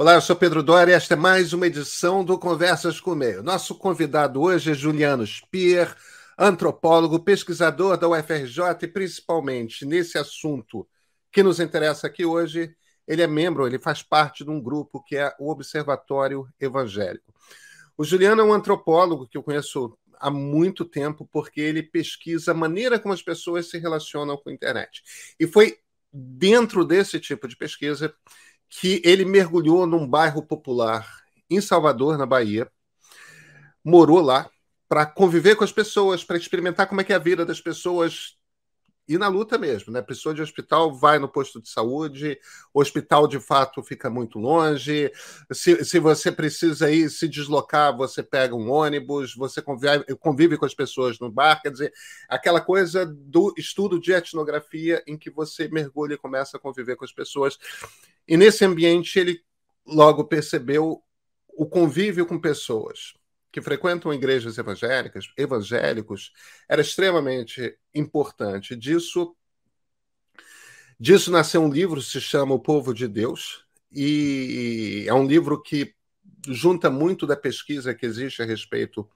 Olá, eu sou Pedro Doria e esta é mais uma edição do Conversas com o Meio. Nosso convidado hoje é Juliano Spier, antropólogo, pesquisador da UFRJ e principalmente nesse assunto que nos interessa aqui hoje, ele é membro, ele faz parte de um grupo que é o Observatório Evangélico. O Juliano é um antropólogo que eu conheço há muito tempo porque ele pesquisa a maneira como as pessoas se relacionam com a internet. E foi dentro desse tipo de pesquisa que ele mergulhou num bairro popular em Salvador, na Bahia, morou lá para conviver com as pessoas, para experimentar como é que é a vida das pessoas e na luta mesmo, né? Pessoa de hospital vai no posto de saúde, hospital de fato fica muito longe. Se, se você precisa ir se deslocar, você pega um ônibus, você convive, convive com as pessoas no bar, quer dizer, aquela coisa do estudo de etnografia em que você mergulha e começa a conviver com as pessoas. E nesse ambiente ele logo percebeu o convívio com pessoas que frequentam igrejas evangélicas, evangélicos, era extremamente importante. Disso, disso nasceu um livro, se chama O Povo de Deus, e é um livro que junta muito da pesquisa que existe a respeito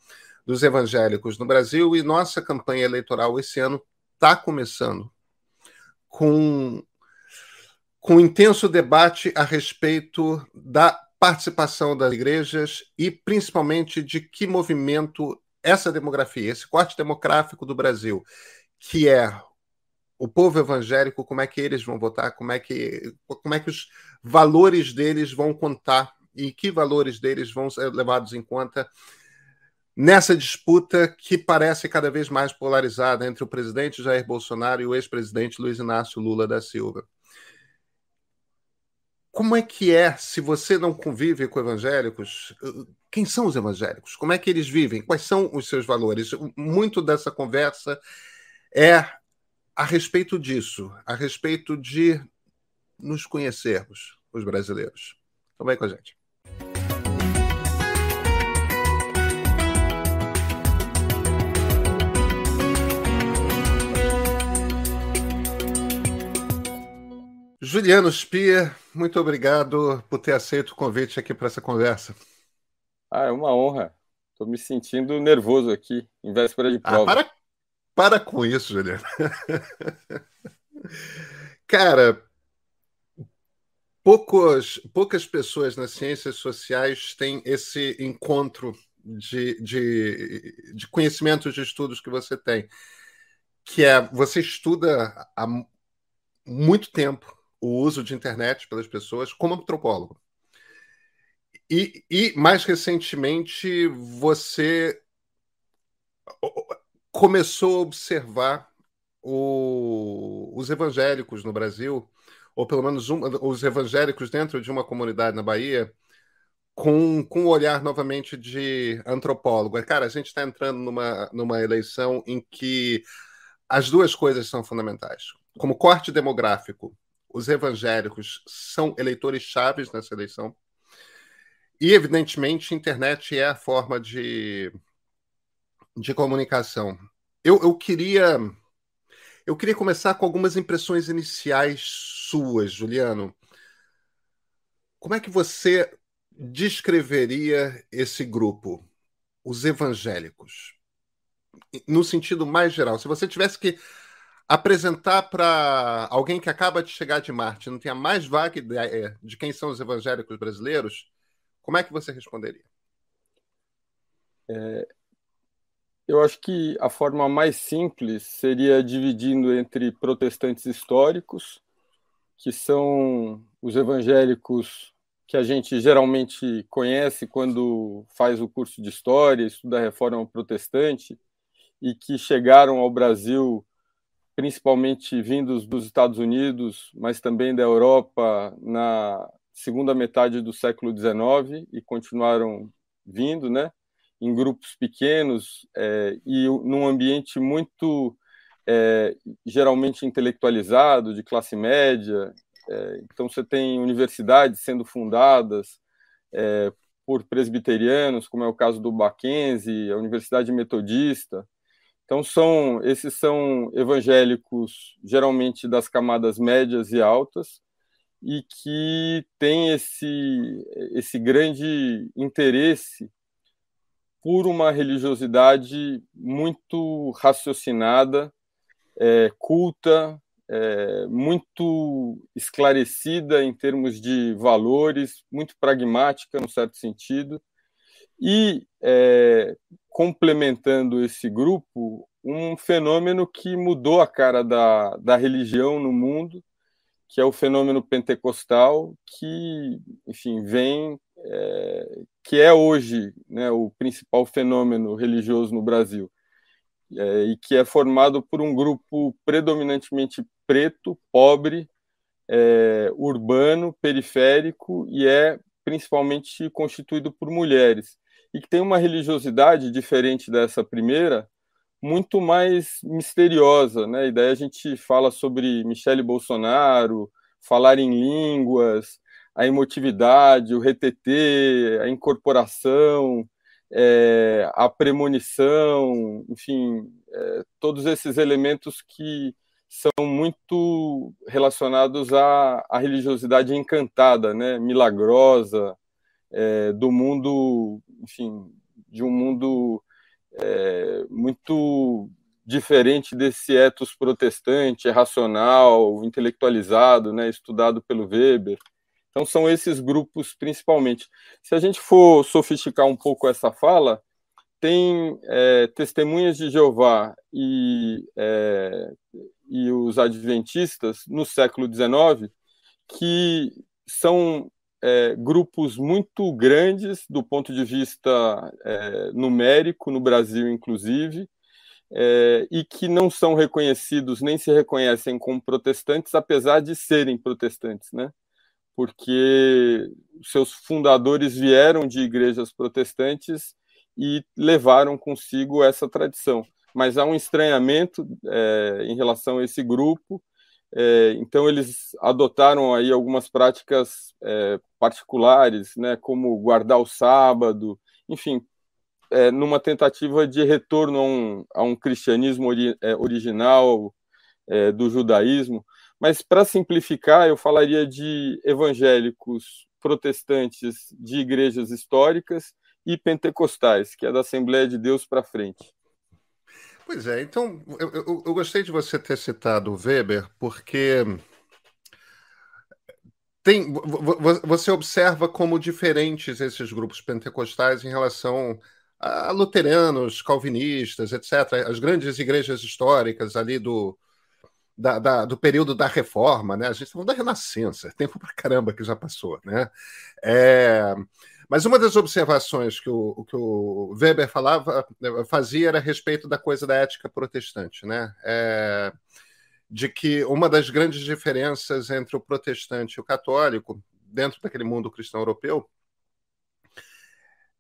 dos evangélicos no Brasil, e nossa campanha eleitoral esse ano está começando com, com um intenso debate a respeito da participação das igrejas e principalmente de que movimento essa demografia, esse corte demográfico do Brasil, que é o povo evangélico, como é que eles vão votar, como é que, como é que os valores deles vão contar e que valores deles vão ser levados em conta nessa disputa que parece cada vez mais polarizada entre o presidente Jair Bolsonaro e o ex-presidente Luiz Inácio Lula da Silva como é que é se você não convive com evangélicos? Quem são os evangélicos? Como é que eles vivem? Quais são os seus valores? Muito dessa conversa é a respeito disso, a respeito de nos conhecermos, os brasileiros. Então, vem com a gente. Juliano Spier, muito obrigado por ter aceito o convite aqui para essa conversa. Ah, é uma honra. Estou me sentindo nervoso aqui, em véspera de ah, prova. Ah, para, para com isso, Juliano. Cara, poucos, poucas pessoas nas ciências sociais têm esse encontro de, de, de conhecimentos de estudos que você tem, que é você estuda há muito tempo o uso de internet pelas pessoas como antropólogo. E, e mais recentemente, você começou a observar o, os evangélicos no Brasil, ou pelo menos um, os evangélicos dentro de uma comunidade na Bahia, com, com um olhar novamente de antropólogo. Cara, a gente está entrando numa, numa eleição em que as duas coisas são fundamentais. Como corte demográfico os evangélicos são eleitores chaves nessa eleição. E, evidentemente, a internet é a forma de, de comunicação. Eu, eu queria eu queria começar com algumas impressões iniciais suas, Juliano. Como é que você descreveria esse grupo, os evangélicos? No sentido mais geral, se você tivesse que apresentar para alguém que acaba de chegar de Marte, não tenha mais vaga ideia de quem são os evangélicos brasileiros, como é que você responderia? É, eu acho que a forma mais simples seria dividindo entre protestantes históricos, que são os evangélicos que a gente geralmente conhece quando faz o curso de história, estuda a reforma protestante, e que chegaram ao Brasil principalmente vindos dos Estados Unidos, mas também da Europa na segunda metade do século XIX e continuaram vindo, né, em grupos pequenos é, e num ambiente muito é, geralmente intelectualizado, de classe média. É, então você tem universidades sendo fundadas é, por presbiterianos, como é o caso do Mackenzie, a Universidade Metodista, então são esses são evangélicos geralmente das camadas médias e altas e que tem esse, esse grande interesse por uma religiosidade muito raciocinada, é, culta, é, muito esclarecida em termos de valores, muito pragmática, no certo sentido, e é, complementando esse grupo, um fenômeno que mudou a cara da, da religião no mundo, que é o fenômeno pentecostal, que, enfim, vem, é, que é hoje né, o principal fenômeno religioso no Brasil, é, e que é formado por um grupo predominantemente preto, pobre, é, urbano, periférico, e é principalmente constituído por mulheres, e que tem uma religiosidade diferente dessa primeira, muito mais misteriosa, né? E daí a gente fala sobre Michele Bolsonaro, falar em línguas, a emotividade, o retetê, a incorporação, é, a premonição, enfim, é, todos esses elementos que são muito relacionados à, à religiosidade encantada, né? milagrosa, é, do mundo, enfim, de um mundo é, muito diferente desse ethos protestante, racional, intelectualizado, né, estudado pelo Weber. Então são esses grupos principalmente. Se a gente for sofisticar um pouco essa fala, tem é, testemunhas de Jeová e, é, e os adventistas no século XIX que são é, grupos muito grandes do ponto de vista é, numérico, no Brasil, inclusive, é, e que não são reconhecidos nem se reconhecem como protestantes, apesar de serem protestantes, né? Porque seus fundadores vieram de igrejas protestantes e levaram consigo essa tradição. Mas há um estranhamento é, em relação a esse grupo é, então eles adotaram aí algumas práticas é, particulares, né, como guardar o sábado, enfim, é, numa tentativa de retorno a um, a um cristianismo ori é, original é, do judaísmo. Mas para simplificar, eu falaria de evangélicos protestantes de igrejas históricas e pentecostais, que é da Assembleia de Deus para frente. Pois é, então eu, eu, eu, gostei de você ter citado o Weber, porque tem, você observa como diferentes esses grupos pentecostais em relação a luteranos, calvinistas, etc., as grandes igrejas históricas ali do, da, da, do período da reforma, né? A gente está falando da Renascença, tempo pra caramba que já passou, né? É, mas uma das observações que o, que o Weber falava, fazia era a respeito da coisa da ética protestante, né? É, de que uma das grandes diferenças entre o protestante e o católico, dentro daquele mundo cristão europeu,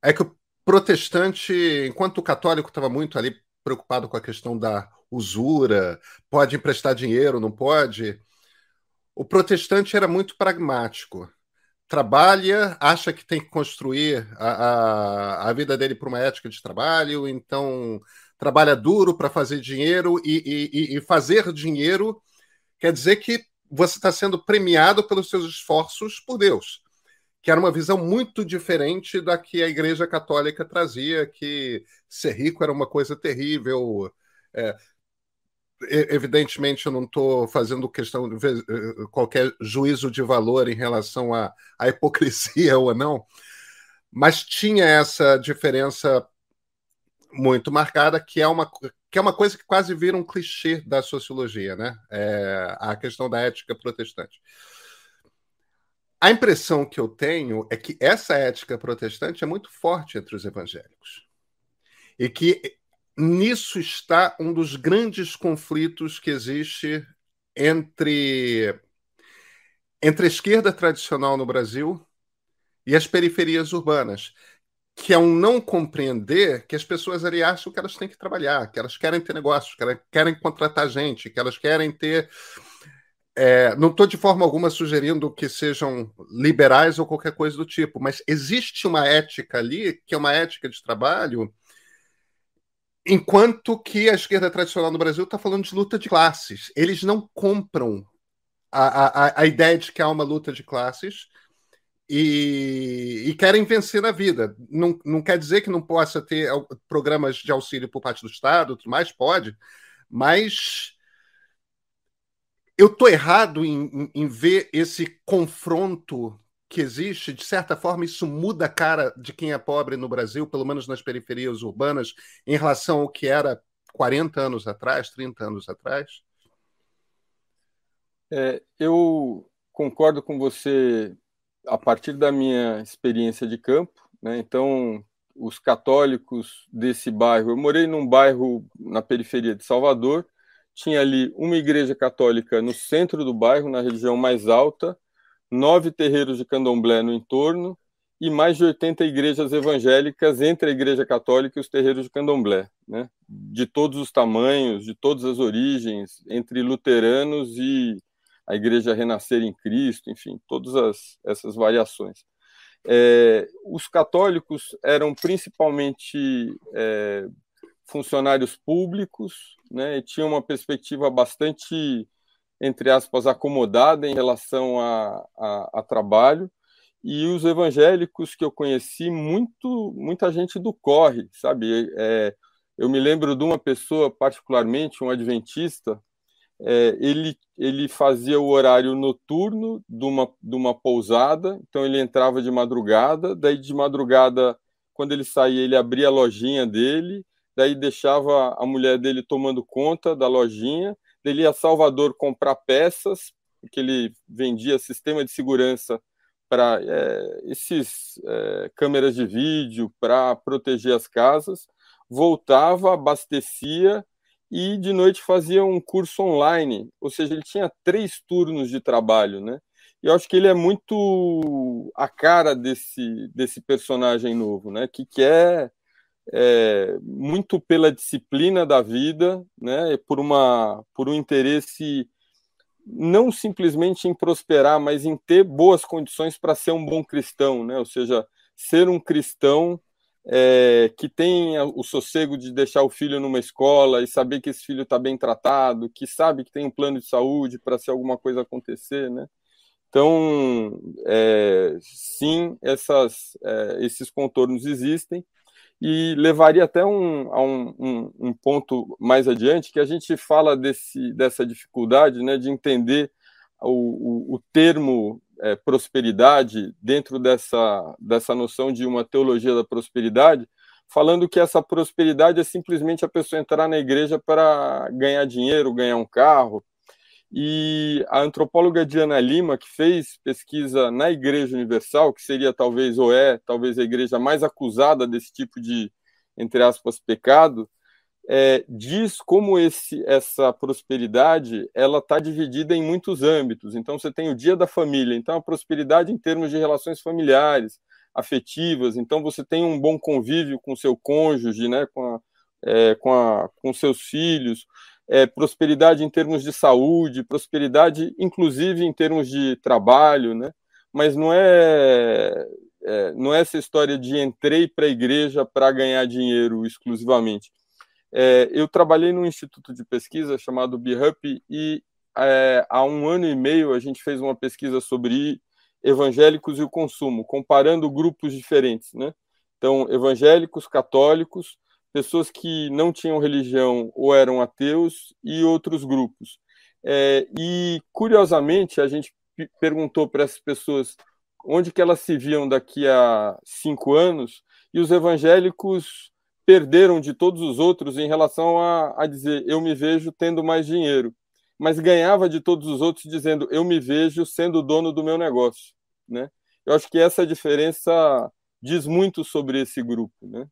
é que o protestante, enquanto o católico estava muito ali preocupado com a questão da usura, pode emprestar dinheiro, não pode, o protestante era muito pragmático trabalha, acha que tem que construir a, a, a vida dele por uma ética de trabalho, então trabalha duro para fazer dinheiro e, e, e, fazer dinheiro quer dizer que você está sendo premiado pelos seus esforços por Deus, que era uma visão muito diferente da que a Igreja Católica trazia, que ser rico era uma coisa terrível. É, evidentemente eu não estou fazendo questão de eh, qualquer juízo de valor em relação à, à hipocrisia ou não, mas tinha essa diferença muito marcada que é uma que é uma coisa que quase vira um clichê da sociologia, né? É a questão da ética protestante. A impressão que eu tenho é que essa ética protestante é muito forte entre os evangélicos e que nisso está um dos grandes conflitos que existe entre, entre a esquerda tradicional no Brasil e as periferias urbanas, que é um não compreender que as pessoas ali acham que elas têm que trabalhar, que elas querem ter negócios, que elas querem contratar gente, que elas querem ter. É, não estou de forma alguma sugerindo que sejam liberais ou qualquer coisa do tipo, mas existe uma ética ali, que é uma ética de trabalho, Enquanto que a esquerda tradicional no Brasil está falando de luta de classes. Eles não compram a, a, a ideia de que há uma luta de classes e, e, querem vencer na vida. Não, não quer dizer que não possa ter programas de auxílio por parte do Estado, tudo mais, pode, mas eu estou errado em, em, em, ver esse confronto que existe. De certa forma, isso muda a cara de quem é pobre no Brasil, pelo menos nas periferias urbanas, em relação ao que era 40 anos atrás, 30 anos atrás? É, eu concordo com você a partir da minha experiência de campo. Né? Então, os católicos desse bairro, eu morei num bairro na periferia de Salvador, tinha ali uma igreja católica no centro do bairro, na região mais alta, nove terreiros de candomblé no entorno e mais de 80 igrejas evangélicas entre a igreja católica e os terreiros de candomblé, né? de todos os tamanhos, de todas as origens, entre luteranos e a igreja renascer em Cristo, enfim, todas as, essas variações. É, os católicos eram principalmente é, funcionários públicos, né, e tinham uma perspectiva bastante, entre aspas, acomodada em relação a, a, a trabalho, e os evangélicos que eu conheci, muito, muita gente do corre, sabe? É, eu me lembro de uma pessoa, particularmente, um adventista, é, ele, ele fazia o horário noturno de uma, de uma pousada, então ele entrava de madrugada, daí de madrugada, quando ele saía, ele abria a lojinha dele, daí deixava a mulher dele tomando conta da lojinha, ele ia a Salvador comprar peças, porque ele vendia sistema de segurança para é, esses é, câmeras de vídeo para proteger as casas, voltava, abastecia e de noite fazia um curso online, ou seja, ele tinha três turnos de trabalho, né? E eu acho que ele é muito a cara desse, desse personagem novo, né? Que quer é, muito pela disciplina da vida, né? Por uma por um interesse não simplesmente em prosperar, mas em ter boas condições para ser um bom cristão, né? Ou seja, ser um cristão é, que tem o sossego de deixar o filho numa escola e saber que esse filho está bem tratado, que sabe que tem um plano de saúde para se alguma coisa acontecer, né? Então, é, sim, essas, é, esses contornos existem e levaria até um, a um, um, um, ponto mais adiante que a gente fala desse, dessa dificuldade né, de entender o, o, o termo é, prosperidade dentro dessa, dessa noção de uma teologia da prosperidade, falando que essa prosperidade é simplesmente a pessoa entrar na igreja para ganhar dinheiro, ganhar um carro. E a antropóloga Diana Lima, que fez pesquisa na Igreja Universal, que seria talvez, ou é, talvez a igreja mais acusada desse tipo de, entre aspas, pecado, é, diz como esse, essa prosperidade ela está dividida em muitos âmbitos. Então você tem o dia da família, então a prosperidade em termos de relações familiares, afetivas. Então você tem um bom convívio com seu cônjuge, né, com, a, é, com, a, com seus filhos. É, prosperidade em termos de saúde, prosperidade inclusive em termos de trabalho, né? Mas não é, é não é essa história de entrei para a igreja para ganhar dinheiro exclusivamente é, eu trabalhei num instituto de pesquisa chamado BHUP e é, há um ano e meio a gente fez uma pesquisa sobre evangélicos e o consumo, comparando grupos diferentes, né? Então, evangélicos, católicos, pessoas que não tinham religião ou eram ateus e outros grupos. É, e, curiosamente, a gente perguntou para essas pessoas onde que elas se viam daqui a cinco anos e os evangélicos perderam de todos os outros em relação a, a dizer eu me vejo tendo mais dinheiro, mas ganhava de todos os outros dizendo eu me vejo sendo dono do meu negócio, né? Eu acho que essa diferença diz muito sobre esse grupo, né?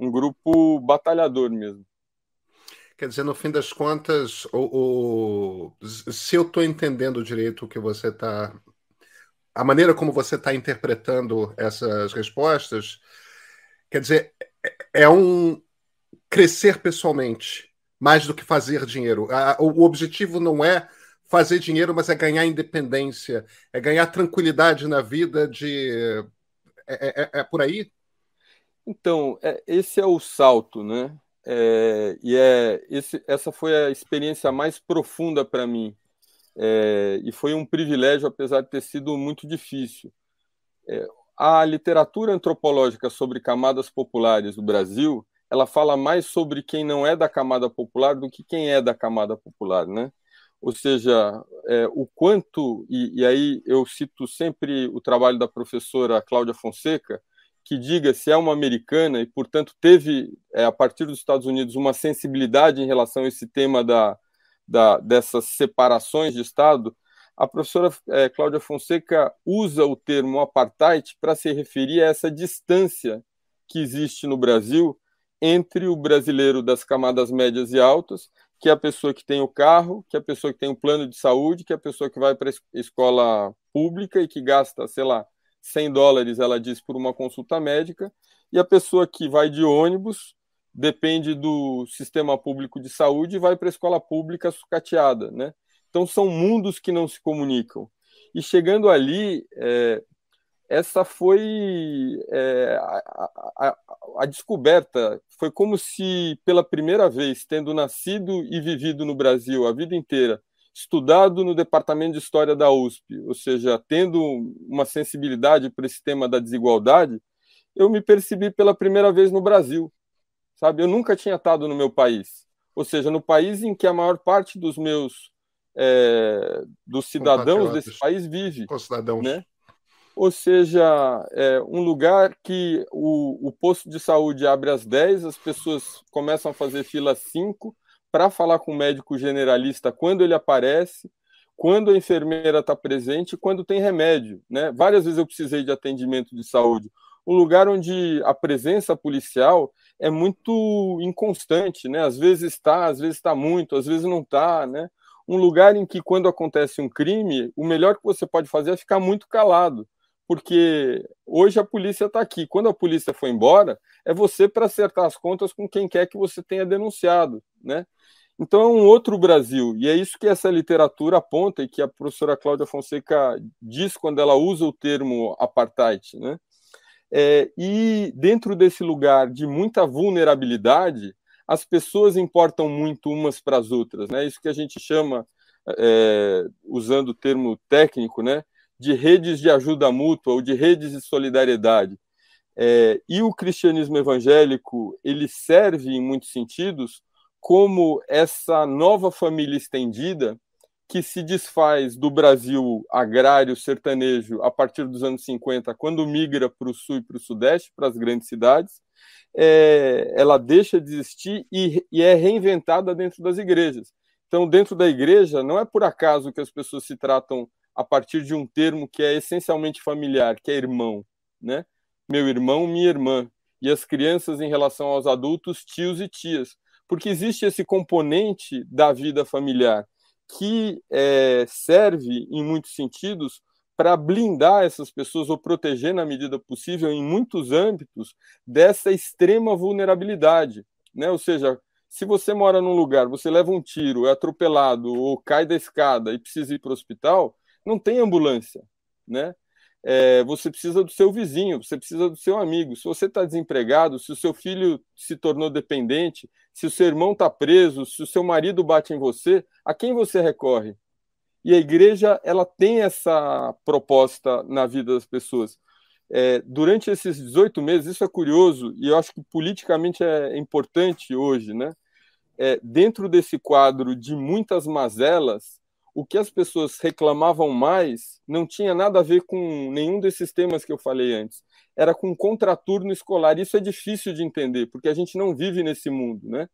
Um grupo batalhador mesmo. Quer dizer, no fim das contas, o, o se eu estou entendendo direito o que você está. A maneira como você está interpretando essas respostas, quer dizer, é um crescer pessoalmente, mais do que fazer dinheiro. O objetivo não é fazer dinheiro, mas é ganhar independência, é ganhar tranquilidade na vida de. É, é, é por aí? Então, é, esse é o salto, né? É, e é esse, essa foi a experiência mais profunda para mim. é, e foi um privilégio, apesar de ter sido muito difícil. É, a literatura antropológica sobre camadas populares do Brasil, ela fala mais sobre quem não é da camada popular do que quem é da camada popular, né? Ou seja, é, o quanto, e, e aí eu cito sempre o trabalho da professora Cláudia Fonseca, que diga se é uma americana e, portanto, teve, é, a partir dos Estados Unidos, uma sensibilidade em relação a esse tema da, da, dessas separações de Estado, a professora é, Cláudia Fonseca usa o termo apartheid para se referir a essa distância que existe no Brasil entre o brasileiro das camadas médias e altas, que é a pessoa que tem o carro, que é a pessoa que tem o plano de saúde, que é a pessoa que vai para a escola pública e que gasta, sei lá, 100 dólares, ela diz, por uma consulta médica, e a pessoa que vai de ônibus, depende do sistema público de saúde e vai para a escola pública sucateada, né? Então são mundos que não se comunicam. E chegando ali, é, essa foi é, a, a, a, descoberta. Foi como se, pela primeira vez, tendo nascido e vivido no Brasil a vida inteira, estudado no departamento de história da USP, ou seja, tendo uma sensibilidade para esse tema da desigualdade, eu me percebi pela primeira vez no Brasil sabe? Eu nunca tinha estado no meu país, ou seja, no país em que a maior parte dos meus é, dos cidadãos desse país vive, cidadãos. né? Ou seja, é um lugar que o, o posto de saúde abre às 10, as pessoas começam a fazer fila às 5 para falar com o médico generalista quando ele aparece, quando a enfermeira está presente, quando tem remédio. Né? Várias vezes eu precisei de atendimento de saúde. Um lugar onde a presença policial é muito inconstante, né? Às vezes está, às vezes está muito, às vezes não está, né? Um lugar em que quando acontece um crime, o melhor que você pode fazer é ficar muito calado, porque hoje a polícia está aqui. Quando a polícia for embora, é você para acertar as contas com quem quer que você tenha denunciado, né? Então é um outro Brasil, e é isso que essa literatura aponta e que a professora Cláudia Fonseca diz quando ela usa o termo apartheid, né? É, e dentro desse lugar de muita vulnerabilidade, as pessoas importam muito umas para as outras, né? Isso que a gente chama, é, usando o termo técnico, né, de redes de ajuda mútua ou de redes de solidariedade. É, e o cristianismo evangélico ele serve em muitos sentidos como essa nova família estendida que se desfaz do Brasil agrário sertanejo a partir dos anos 50, quando migra para o sul e para o sudeste, para as grandes cidades, é, ela deixa de existir e, e é reinventada dentro das igrejas. Então, dentro da igreja, não é por acaso que as pessoas se tratam a partir de um termo que é essencialmente familiar, que é irmão, né? Meu irmão, minha irmã. E as crianças, em relação aos adultos, tios e tias. Porque existe esse componente da vida familiar que é, serve, em muitos sentidos, para blindar essas pessoas ou proteger, na medida possível, em muitos âmbitos, dessa extrema vulnerabilidade. Né? Ou seja, se você mora num lugar, você leva um tiro, é atropelado ou cai da escada e precisa ir para o hospital, não tem ambulância. Né? é, você precisa do seu vizinho, você precisa do seu amigo. Se você está desempregado, se o seu filho se tornou dependente, se o seu irmão está preso, se o seu marido bate em você, a quem você recorre? E a igreja ela tem essa proposta na vida das pessoas. É, durante esses 18 meses, isso é curioso e eu acho que politicamente é importante hoje, né? É, dentro desse quadro de muitas mazelas, o que as pessoas reclamavam mais não tinha nada a ver com nenhum desses temas que eu falei antes. Era com contraturno escolar. Isso é difícil de entender, porque a gente não vive nesse mundo, né?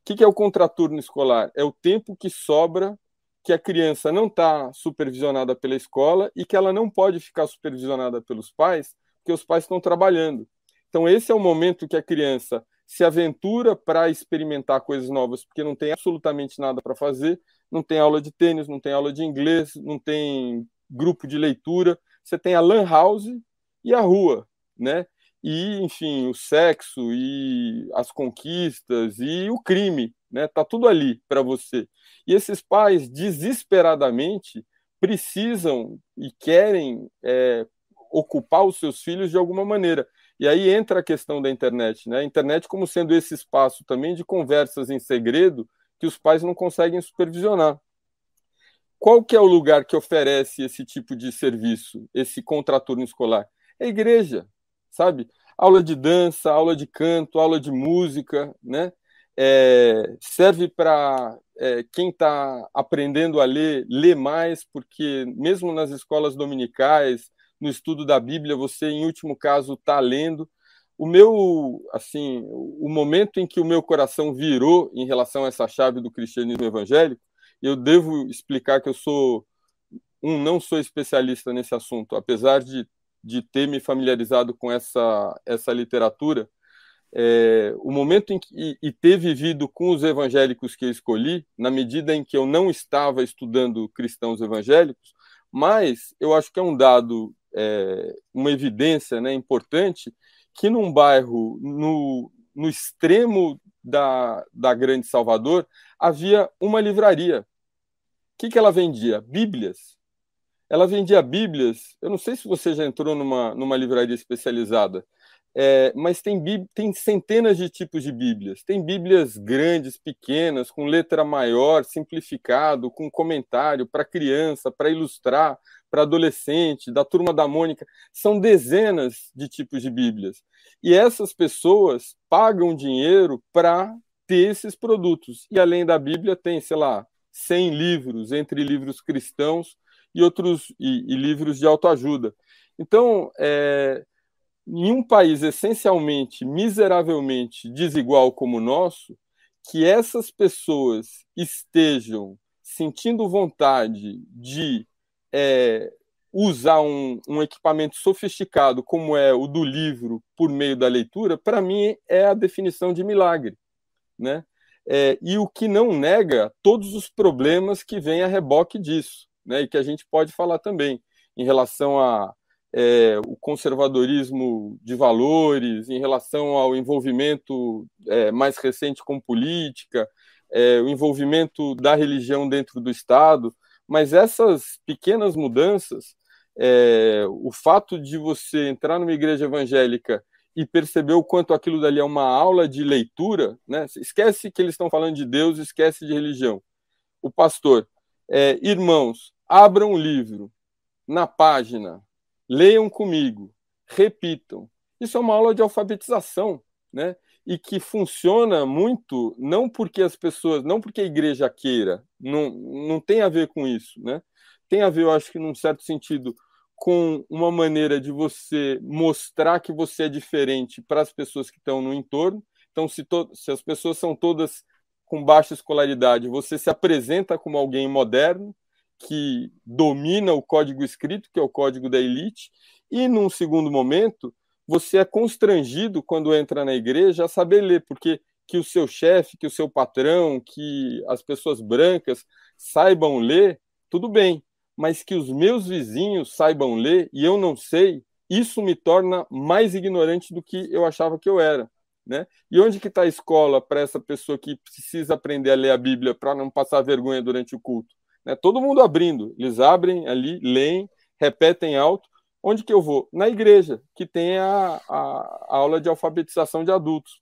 O que é o contraturno escolar? É o tempo que sobra que a criança não está supervisionada pela escola e que ela não pode ficar supervisionada pelos pais, porque os pais estão trabalhando. Então, esse é o momento que a criança se aventura para experimentar coisas novas, porque não tem absolutamente nada para fazer, não tem aula de tênis, não tem aula de inglês, não tem grupo de leitura, você tem a lan house e a rua, né? E, enfim, o sexo e as conquistas e o crime, né? Tá tudo ali para você. E esses pais desesperadamente precisam e querem é, ocupar os seus filhos de alguma maneira. E aí entra a questão da internet, né? A internet como sendo esse espaço também de conversas em segredo que os pais não conseguem supervisionar. qual que é o lugar que oferece esse tipo de serviço, esse contraturno escolar? É a igreja, sabe? Aula de dança, aula de canto, aula de música, né? É, serve para é, quem está aprendendo a ler, ler mais, porque mesmo nas escolas dominicais, no estudo da Bíblia, você, em último caso, está lendo. O meu, assim, o momento em que o meu coração virou em relação a essa chave do cristianismo evangélico eu devo explicar que eu sou um não sou especialista nesse assunto, apesar de, de ter me familiarizado com essa essa literatura. É, o momento em que e, e ter vivido com os evangélicos que eu escolhi, na medida em que eu não estava estudando cristãos evangélicos, mas eu acho que é um dado, é, uma evidência né, importante, que num bairro, no, no extremo da, da Grande Salvador, havia uma livraria que, que ela vendia? Bíblias. Ela vendia Bíblias. Eu não sei se você já entrou numa, numa livraria especializada, é, mas tem, tem centenas de tipos de Bíblias. Tem Bíblias grandes, pequenas, com letra maior, simplificado, com comentário para criança, para ilustrar, para adolescente, da turma da Mônica. São dezenas de tipos de Bíblias. E essas pessoas pagam dinheiro para ter esses produtos. E além da Bíblia, tem, sei lá, 100 livros, entre livros cristãos e outros e, e livros de autoajuda. Então, é, em um país essencialmente, miseravelmente desigual como o nosso, que essas pessoas estejam sentindo vontade de é, usar um, um, equipamento sofisticado como é o do livro por meio da leitura, para mim é a definição de milagre, né? é, e o que não nega todos os problemas que vêm a reboque disso, né, e que a gente pode falar também em relação a é, o conservadorismo de valores, em relação ao envolvimento é, mais recente com política, é, o envolvimento da religião dentro do Estado, mas essas pequenas mudanças, é, o fato de você entrar numa igreja evangélica e perceber o quanto aquilo dali é uma aula de leitura, né? Esquece que eles estão falando de Deus, esquece de religião. O pastor, é, irmãos, abram o livro na página, leiam comigo, repitam. Isso é uma aula de alfabetização, né? E que funciona muito não porque as pessoas, não porque a igreja queira, não, não tem a ver com isso, né? Tem a ver, eu acho que num certo sentido, com uma maneira de você mostrar que você é diferente para as pessoas que estão no entorno. Então, se, se as pessoas são todas com baixa escolaridade, você se apresenta como alguém moderno, que domina o código escrito, que é o código da elite, e num segundo momento, você é constrangido quando entra na igreja a saber ler, porque que o seu chefe, que o seu patrão, que as pessoas brancas saibam ler, tudo bem mas que os meus vizinhos saibam ler e eu não sei, isso me torna mais ignorante do que eu achava que eu era. Né? E onde que está a escola para essa pessoa que precisa aprender a ler a Bíblia para não passar vergonha durante o culto? Né? Todo mundo abrindo, eles abrem ali, leem, repetem alto. Onde que eu vou? Na igreja, que tem a, a, a aula de alfabetização de adultos.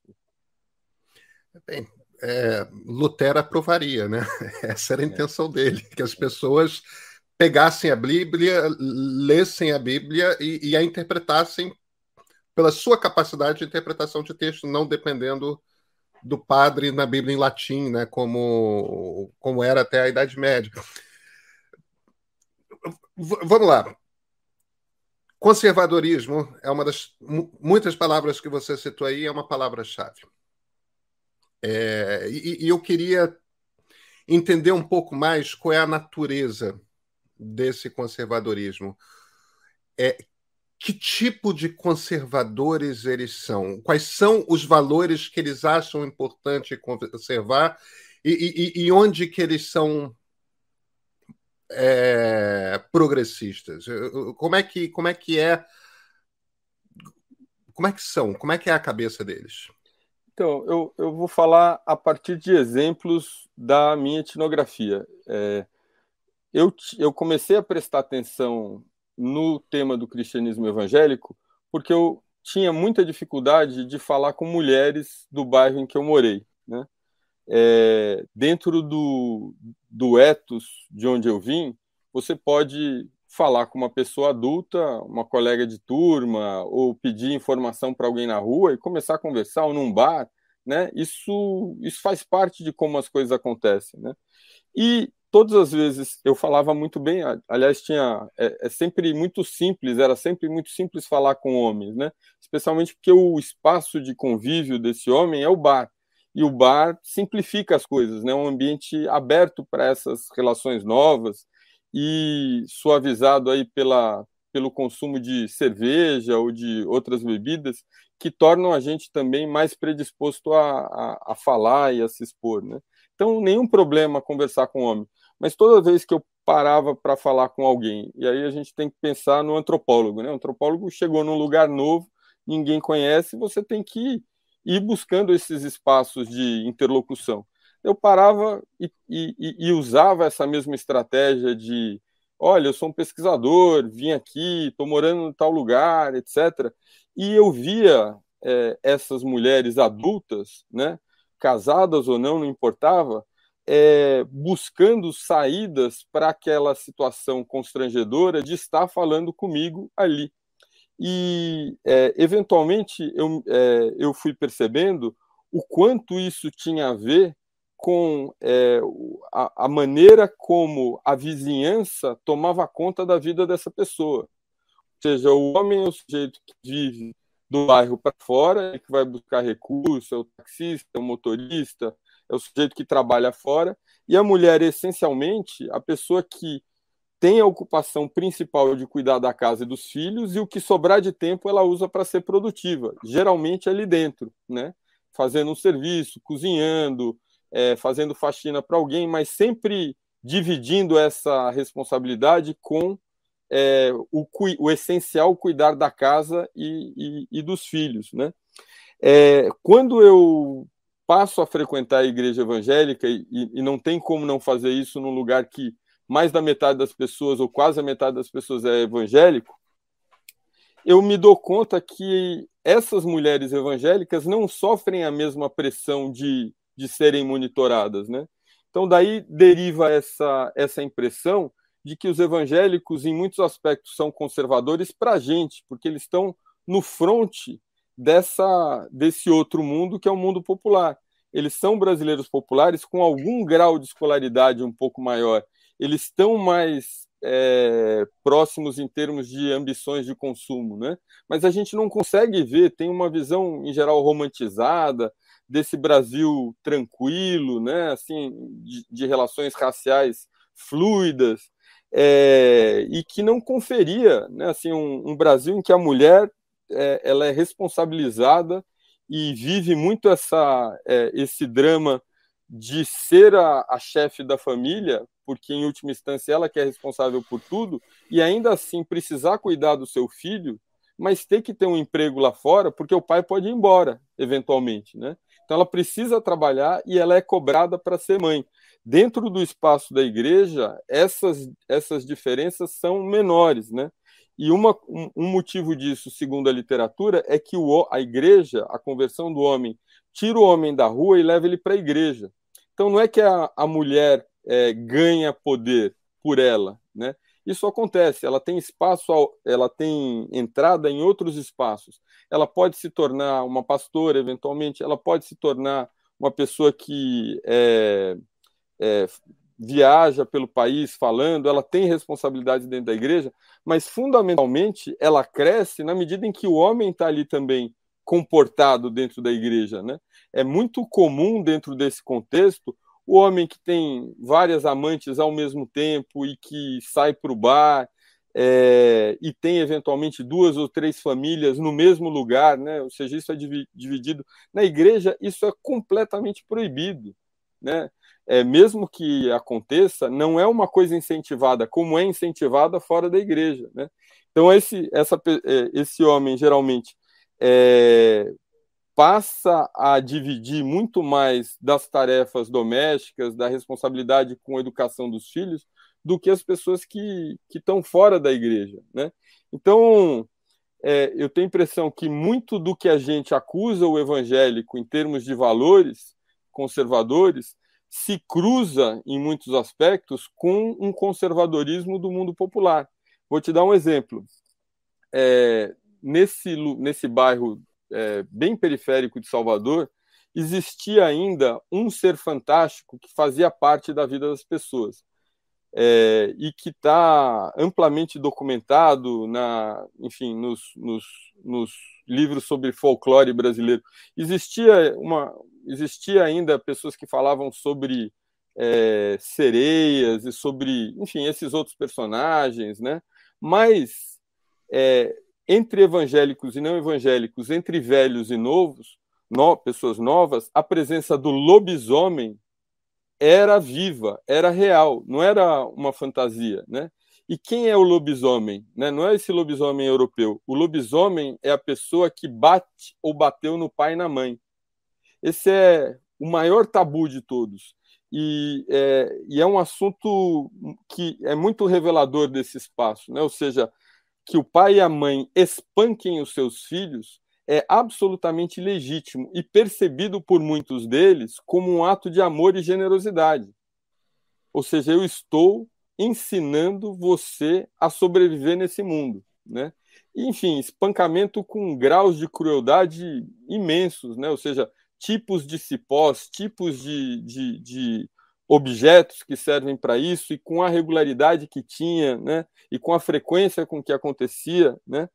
Bem, é, Lutero aprovaria, né? Essa era a é. intenção é. dele, que as pessoas pegassem a Bíblia, lessem a Bíblia e, e, a interpretassem pela sua capacidade de interpretação de texto, não dependendo do padre na Bíblia em latim, né, como, como era até a Idade Média. V vamos lá. Conservadorismo é uma das muitas palavras que você citou aí, é uma palavra-chave. É, e, e eu queria entender um pouco mais qual é a natureza desse conservadorismo. É, que tipo de conservadores eles são? Quais são os valores que eles acham importante conservar e, e, e onde que eles são é, progressistas? Como é que como é que é como é que são? Como é que é a cabeça deles? Então, eu, eu vou falar a partir de exemplos da minha etnografia. É, eu, eu comecei a prestar atenção no tema do cristianismo evangélico porque eu tinha muita dificuldade de falar com mulheres do bairro em que eu morei, né? é, dentro do, do ethos de onde eu vim, você pode falar com uma pessoa adulta, uma colega de turma, ou pedir informação para alguém na rua e começar a conversar, ou num bar, né? Isso, isso faz parte de como as coisas acontecem, né? E todas as vezes eu falava muito bem, aliás, tinha é, é, sempre muito simples, era sempre muito simples falar com homens, né? Especialmente porque o espaço de convívio desse homem é o bar. E o bar simplifica as coisas, né? Um ambiente aberto para essas relações novas e suavizado aí pela pelo consumo de cerveja ou de outras bebidas que tornam a gente também mais predisposto a, a, a falar e a se expor, né? Então, nenhum problema conversar com homem. Mas toda vez que eu parava para falar com alguém, e aí a gente tem que pensar no antropólogo, né? O antropólogo chegou num lugar novo, ninguém conhece, você tem que ir buscando esses espaços de interlocução. Eu parava e, e, e usava essa mesma estratégia de olha, eu sou um pesquisador, vim aqui, estou morando em tal lugar, etc. E eu via é, essas mulheres adultas, né, casadas ou não, não importava, é, buscando saídas para aquela situação constrangedora de estar falando comigo ali. E, é, eventualmente, eu, é, eu fui percebendo o quanto isso tinha a ver com é, a, a, maneira como a vizinhança tomava conta da vida dessa pessoa. Ou seja, o homem é o sujeito que vive do bairro para fora, que vai buscar recurso, é o taxista, é o motorista, é o sujeito que trabalha fora, e a mulher, essencialmente, a pessoa que tem a ocupação principal de cuidar da casa e dos filhos, e o que sobrar de tempo ela usa para ser produtiva, geralmente ali dentro, né? fazendo um serviço, cozinhando, é, fazendo faxina para alguém, mas sempre dividindo essa responsabilidade com é, o, o, essencial cuidar da casa e, e, e dos filhos. Né? É, quando eu passo a frequentar a igreja evangélica e, e, não tem como não fazer isso num lugar que mais da metade das pessoas, ou quase a metade das pessoas é evangélico, eu me dou conta que essas mulheres evangélicas não sofrem a mesma pressão de, de serem monitoradas, né? Então daí deriva essa, essa impressão de que os evangélicos, em muitos aspectos, são conservadores para a gente, porque eles estão no fronte dessa desse outro mundo que é o mundo popular. Eles são brasileiros populares com algum grau de escolaridade um pouco maior. Eles estão mais é, próximos em termos de ambições de consumo, né? Mas a gente não consegue ver, tem uma visão em geral romantizada desse Brasil tranquilo, né? Assim, de, de relações raciais fluidas. É, e que não conferia, né, assim, um, um Brasil em que a mulher é, ela é responsabilizada e vive muito essa, é, esse drama de ser a, a chefe da família, porque em última instância ela que é responsável por tudo, e ainda assim precisar cuidar do seu filho, mas ter que ter um emprego lá fora, porque o pai pode ir embora, eventualmente, né? Então ela precisa trabalhar e ela é cobrada para ser mãe. Dentro do espaço da igreja, essas, essas diferenças são menores, né? E uma, um, motivo disso, segundo a literatura, é que o, a igreja, a conversão do homem, tira o homem da rua e leva ele para a igreja. Então não é que a, a mulher é, ganha poder por ela, né? Isso acontece, ela tem espaço, ela tem entrada em outros espaços. Ela pode se tornar uma pastora, eventualmente, ela pode se tornar uma pessoa que é, é, viaja pelo país falando, ela tem responsabilidade dentro da igreja, mas fundamentalmente ela cresce na medida em que o homem está ali também comportado dentro da igreja. Né? É muito comum dentro desse contexto o homem que tem várias amantes ao mesmo tempo e que sai para o bar é, e tem eventualmente duas ou três famílias no mesmo lugar, né? ou seja, isso é dividido. Na igreja, isso é completamente proibido. Né? É, mesmo que aconteça, não é uma coisa incentivada, como é incentivada fora da igreja. Né? Então, esse, essa, é, esse homem, geralmente, é, passa a dividir muito mais das tarefas domésticas, da responsabilidade com a educação dos filhos, do que as pessoas que, que estão fora da igreja. Né? Então, é, eu tenho a impressão que muito do que a gente acusa o evangélico em termos de valores conservadores se cruza, em muitos aspectos, com um conservadorismo do mundo popular. Vou te dar um exemplo. É, nesse, nesse bairro é, bem periférico de Salvador, existia ainda um ser fantástico que fazia parte da vida das pessoas. É, e que está amplamente documentado na, enfim, nos, nos, nos, livros sobre folclore brasileiro. Existia uma, existia ainda pessoas que falavam sobre é, sereias e sobre, enfim, esses outros personagens, né? Mas é, entre evangélicos e não evangélicos, entre velhos e novos, no, pessoas novas, a presença do lobisomem era viva, era real, não era uma fantasia, né? E quem é o lobisomem? Né? Não é esse lobisomem europeu. O lobisomem é a pessoa que bate ou bateu no pai e na mãe. Esse é o maior tabu de todos. E é, e é um assunto que é muito revelador desse espaço, né? ou seja, que o pai e a mãe espanquem os seus filhos é absolutamente legítimo e percebido por muitos deles como um ato de amor e generosidade. Ou seja, eu estou ensinando você a sobreviver nesse mundo, né? enfim, espancamento com graus de crueldade imensos, né? Ou seja, tipos de cipós, tipos de, de, de objetos que servem para isso e com a regularidade que tinha, né? E com a frequência com que acontecia, né?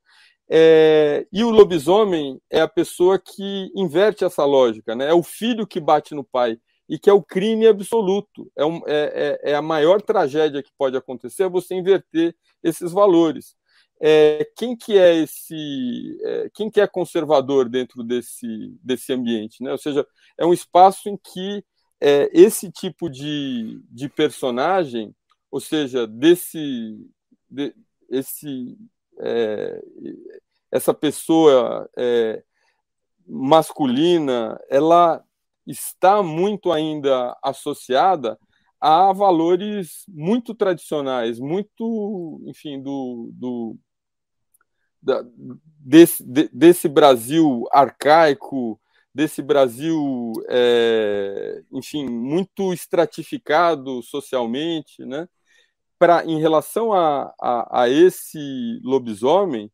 É, e o lobisomem é a pessoa que inverte essa lógica, né? É o filho que bate no pai e que é o crime absoluto. É, um, é, é, é a maior tragédia que pode acontecer é você inverter esses valores é, quem que é esse, é, quem que é conservador dentro desse, desse ambiente, né? Ou seja, é um espaço em que é, esse tipo de, de personagem, ou seja, desse, de, esse, essa pessoa masculina, ela está muito ainda associada a valores muito tradicionais, muito, enfim, do, do da, desse, de, desse Brasil arcaico, desse Brasil, é, enfim, muito estratificado socialmente, né? Pra, em relação a, a, a esse lobisomem,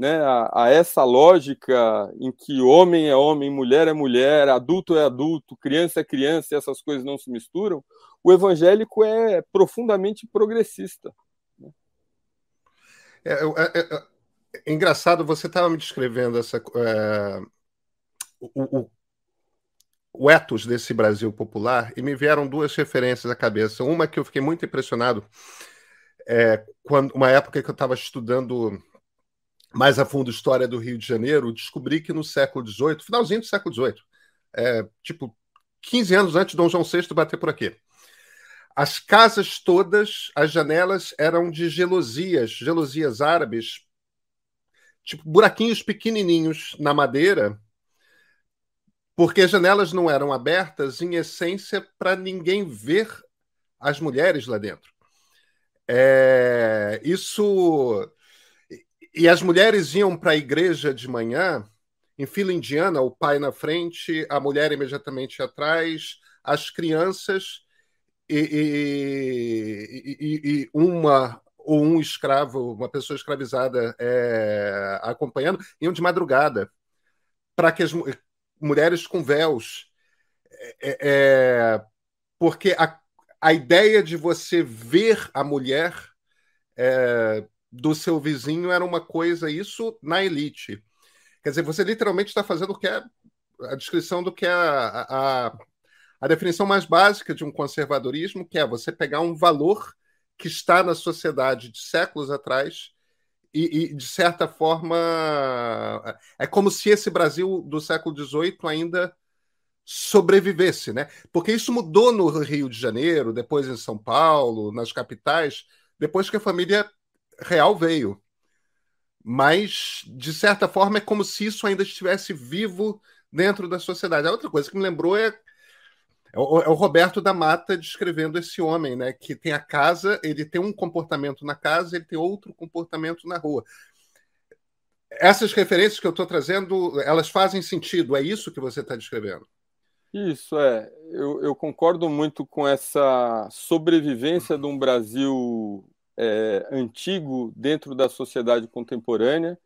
né, a, a, essa lógica em que homem é homem, mulher é mulher, adulto é adulto, criança é criança, e essas coisas não se misturam, o evangélico é profundamente progressista. Né? É, é, é, é engraçado, você estava me descrevendo essa, é, o, o, o ethos desse Brasil popular e me vieram duas referências à cabeça. Uma que eu fiquei muito impressionado, é, quando uma época que eu estava estudando mais a fundo história do Rio de Janeiro, descobri que no século XVIII, finalzinho do século XVIII, é, tipo 15 anos antes de Dom João VI bater por aqui, as casas todas, as janelas eram de gelosias, gelosias árabes, tipo buraquinhos pequenininhos na madeira, porque as janelas não eram abertas, em essência, para ninguém ver as mulheres lá dentro. É, isso. E as mulheres iam para a igreja de manhã, em fila indiana, o pai na frente, a mulher imediatamente atrás, as crianças e, e, e uma ou um escravo, uma pessoa escravizada é, acompanhando, iam de madrugada para que as mulheres com véus. É, é, porque a, a ideia de você ver a mulher é, do seu vizinho era uma coisa, isso na elite. Quer dizer, você literalmente está fazendo o que é a descrição do que é a, a, a definição mais básica de um conservadorismo, que é você pegar um valor que está na sociedade de séculos atrás e, e, de certa forma, é como se esse Brasil do século XVIII ainda sobrevivesse, né? Porque isso mudou no Rio de Janeiro, depois em São Paulo, nas capitais, depois que a família real veio. Mas, de certa forma, é como se isso ainda estivesse vivo dentro da sociedade. A outra coisa que me lembrou é é o, é o, Roberto da Mata descrevendo esse homem, né? Que tem a casa, ele tem um comportamento na casa, ele tem outro comportamento na rua. Essas referências que eu estou trazendo, elas fazem sentido? É isso que você está descrevendo? Isso, é. Eu, eu concordo muito com essa sobrevivência de um Brasil é, antigo dentro da sociedade contemporânea,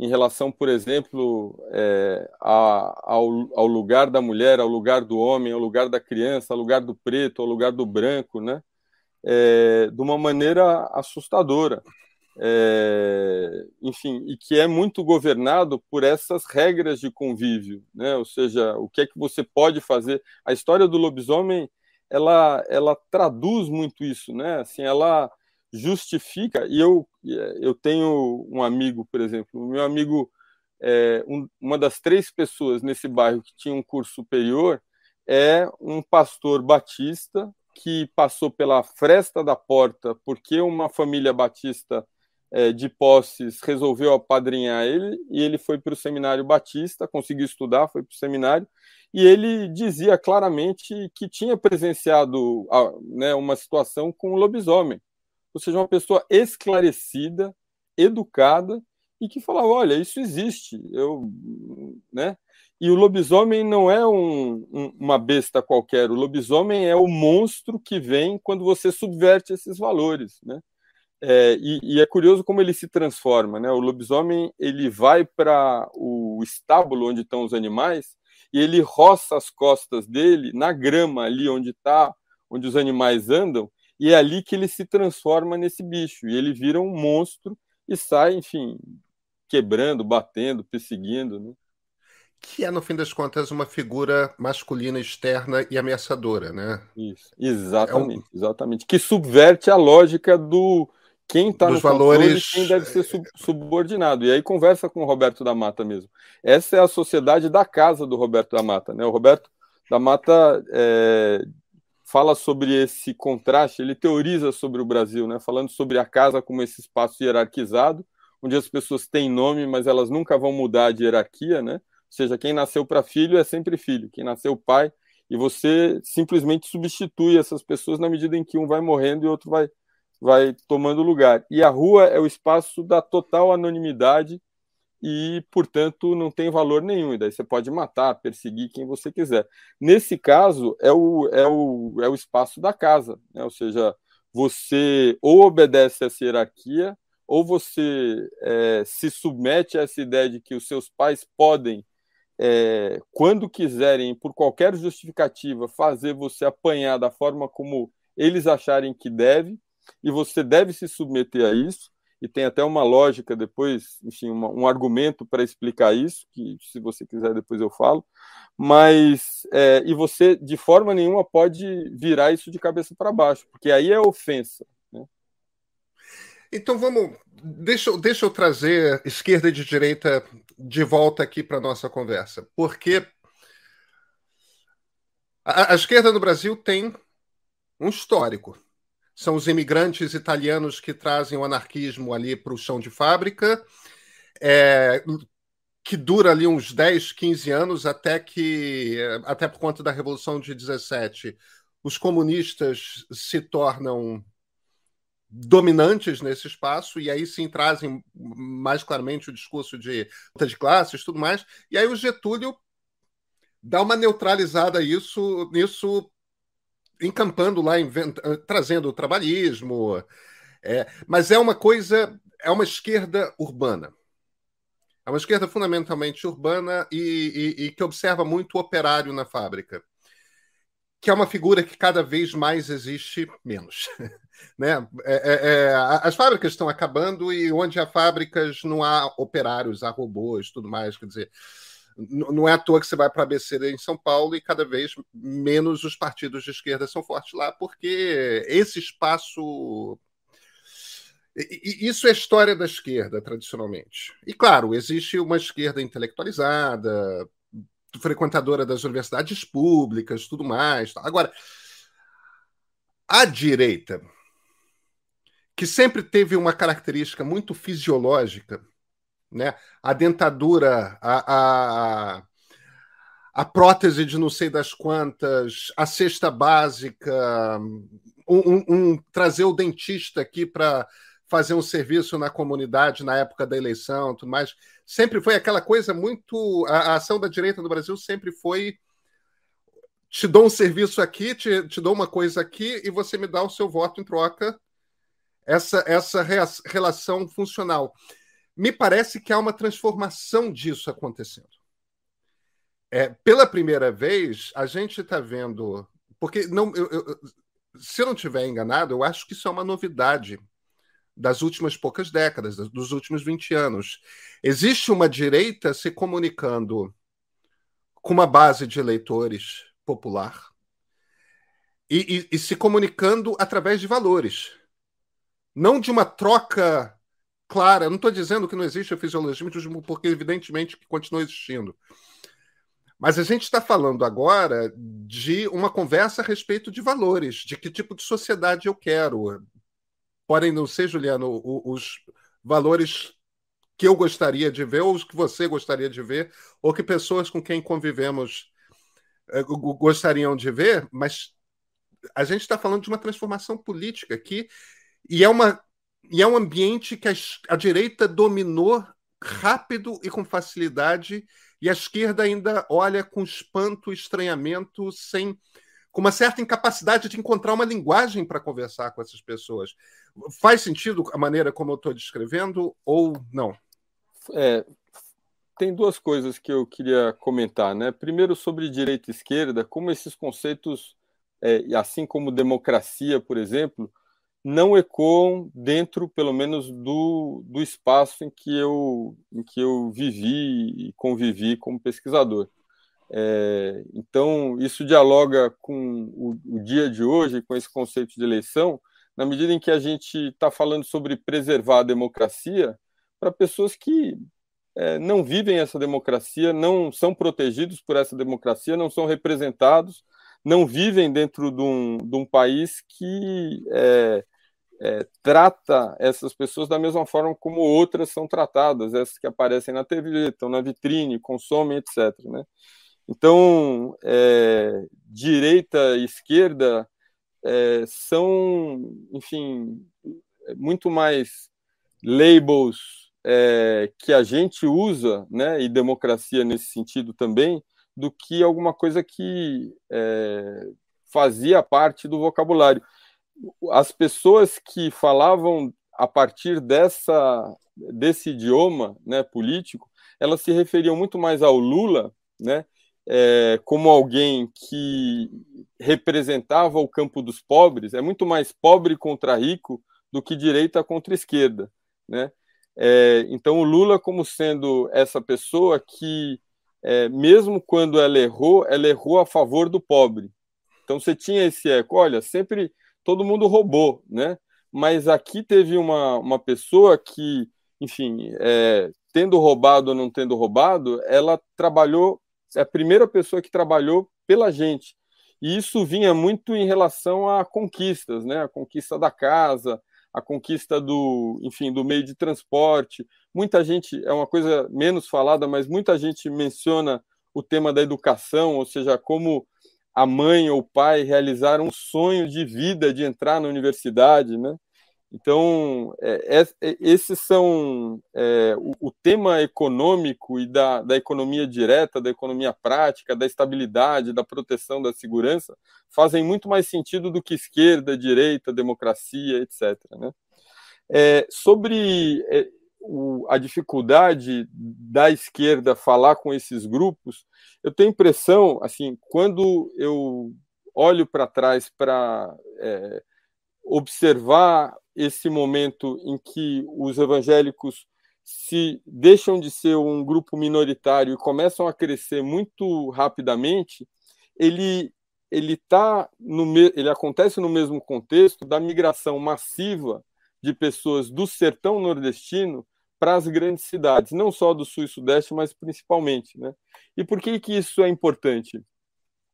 em relação, por exemplo, é, a, ao, ao, lugar da mulher, ao lugar do homem, ao lugar da criança, ao lugar do preto, ao lugar do branco, né? É, de uma maneira assustadora. É, enfim, e que é muito governado por essas regras de convívio, né? Ou seja, o que é que você pode fazer? A história do lobisomem, ela, ela traduz muito isso, né? Assim, ela justifica. E eu, eu tenho um amigo, por exemplo, meu amigo, é, um, uma das três pessoas nesse bairro que tinha um curso superior é um pastor batista que passou pela fresta da porta porque uma família batista é, de posses resolveu apadrinhar ele e ele foi para o seminário batista, conseguiu estudar, foi para o seminário e ele dizia claramente que tinha presenciado né, uma situação com lobisomem ou seja, uma pessoa esclarecida, educada e que falava, olha, isso existe, eu, né? E o lobisomem não é um, um, uma besta qualquer, o lobisomem é o monstro que vem quando você subverte esses valores, né? É, e, e, é curioso como ele se transforma, né? O lobisomem ele vai para o estábulo onde estão os animais e ele roça as costas dele na grama ali onde está, onde os animais andam e é ali que ele se transforma nesse bicho. E ele vira um monstro e sai, enfim, quebrando, batendo, perseguindo. Né? Que é, no fim das contas, uma figura masculina externa e ameaçadora, né? Isso, exatamente, é um... exatamente. Que subverte a lógica do quem está no valores quem deve ser sub subordinado. E aí conversa com o Roberto da Mata mesmo. Essa é a sociedade da casa do Roberto da Mata. Né? O Roberto da Mata é, fala sobre esse contraste, ele teoriza sobre o Brasil, né? falando sobre a casa como esse espaço hierarquizado, onde as pessoas têm nome, mas elas nunca vão mudar de hierarquia, né? Ou seja, quem nasceu para filho é sempre filho, quem nasceu pai, e você simplesmente substitui essas pessoas na medida em que um vai morrendo e outro vai, vai tomando lugar. E a rua é o espaço da total anonimidade e, portanto, não tem valor nenhum. E daí você pode matar, perseguir quem você quiser. Nesse caso, é o, é o, é o espaço da casa, né? ou seja, você ou obedece a essa hierarquia, ou você é, se submete a essa ideia de que os seus pais podem, é, quando quiserem, por qualquer justificativa, fazer você apanhar da forma como eles acharem que deve, e você deve se submeter a isso e tem até uma lógica depois, enfim, uma, um argumento para explicar isso, que se você quiser depois eu falo, mas é, e você de forma nenhuma pode virar isso de cabeça para baixo, porque aí é ofensa. Né? Então vamos, deixa, deixa eu trazer esquerda e de direita de volta aqui para nossa conversa, porque a, a esquerda no Brasil tem um histórico são os imigrantes italianos que trazem o anarquismo ali para o chão de fábrica, é, que dura ali uns 10, 15 anos, até que, até por conta da Revolução de 17, os comunistas se tornam dominantes nesse espaço, e aí sim trazem mais claramente o discurso de luta de classes tudo mais, e aí o Getúlio dá uma neutralizada isso, nisso encampando lá, inventa, trazendo o trabalhismo. É, mas é uma coisa, é uma esquerda urbana. É uma esquerda fundamentalmente urbana e, e, e, que observa muito o operário na fábrica, que é uma figura que cada vez mais existe menos. né? É, é, é, as fábricas estão acabando e onde há fábricas não há operários, há robôs, tudo mais. Quer dizer, não é à toa que você vai para a ABC em São Paulo e cada vez menos os partidos de esquerda são fortes lá, porque esse espaço. Isso é história da esquerda, tradicionalmente. E, claro, existe uma esquerda intelectualizada, frequentadora das universidades públicas, tudo mais. Agora, a direita, que sempre teve uma característica muito fisiológica, né? A dentadura, a, a, a prótese de não sei das quantas, a cesta básica, um, um, trazer o dentista aqui para fazer um serviço na comunidade na época da eleição, tudo mais. Sempre foi aquela coisa muito. A, a ação da direita no Brasil sempre foi te dou um serviço aqui, te, te dou uma coisa aqui e você me dá o seu voto em troca. Essa, essa relação funcional. Me parece que há uma transformação disso acontecendo. É, pela primeira vez, a gente está vendo. Porque, não, eu, eu, se eu não estiver enganado, eu acho que isso é uma novidade das últimas poucas décadas, dos últimos 20 anos. Existe uma direita se comunicando com uma base de eleitores popular e, e, e se comunicando através de valores, não de uma troca clara. Eu não estou dizendo que não existe fisiologismo, porque evidentemente que continua existindo. Mas a gente está falando agora de uma conversa a respeito de valores, de que tipo de sociedade eu quero. Podem não ser, Juliano, os valores que eu gostaria de ver, ou os que você gostaria de ver, ou que pessoas com quem convivemos eh, gostariam de ver, mas a gente está falando de uma transformação política aqui, e é, uma, e é um ambiente que a, a direita dominou rápido e com facilidade, e a esquerda ainda olha com espanto, estranhamento, sem com uma certa incapacidade de encontrar uma linguagem para conversar com essas pessoas. Faz sentido a maneira como eu estou descrevendo ou não? É, tem duas coisas que eu queria comentar, né? Primeiro sobre direita e esquerda, como esses conceitos, é, assim como democracia, por exemplo, não ecoam dentro, pelo menos, do, do espaço em que, eu, em que eu vivi e convivi como pesquisador. É, então, isso dialoga com o, o, dia de hoje, com esse conceito de eleição, na medida em que a gente está falando sobre preservar a democracia para pessoas que é, não vivem essa democracia, não são protegidos por essa democracia, não são representados, não vivem dentro de um, de um país que é, é, trata essas pessoas da mesma forma como outras são tratadas, essas que aparecem na TV, estão na vitrine, consomem, etc. Né? Então, é, direita e esquerda é, são, enfim, muito mais labels é, que a gente usa, né, e democracia nesse sentido também, do que alguma coisa que é, fazia parte do vocabulário as pessoas que falavam a partir dessa desse idioma né, político, elas se referiam muito mais ao Lula, né, é, como alguém que representava o campo dos pobres, é muito mais pobre contra rico do que direita contra esquerda, né? É, então o Lula como sendo essa pessoa que é, mesmo quando ela errou, ela errou a favor do pobre. Então você tinha esse eco, olha, sempre todo mundo roubou, né? Mas aqui teve uma, uma pessoa que, enfim, é, tendo roubado ou não tendo roubado, ela trabalhou, é a primeira pessoa que trabalhou pela gente. E isso vinha muito em relação a conquistas, né? A conquista da casa, a conquista do, enfim, do meio de transporte. Muita gente, é uma coisa menos falada, mas muita gente menciona o tema da educação, ou seja, como a mãe ou o pai realizaram um sonho de vida de entrar na universidade, né? Então, é, é, esses são é, o, o, tema econômico e da, da economia direta, da economia prática, da estabilidade, da proteção da segurança, fazem muito mais sentido do que esquerda, direita, democracia, etc. Né? É, sobre é, o, a dificuldade da esquerda falar com esses grupos, eu tenho impressão, assim, quando eu olho para trás para é, observar esse momento em que os evangélicos se deixam de ser um grupo minoritário e começam a crescer muito rapidamente, ele ele tá no ele acontece no mesmo contexto da migração massiva de pessoas do sertão nordestino para as grandes cidades, não só do sul e sudeste, mas principalmente. Né? E por que, que isso é importante?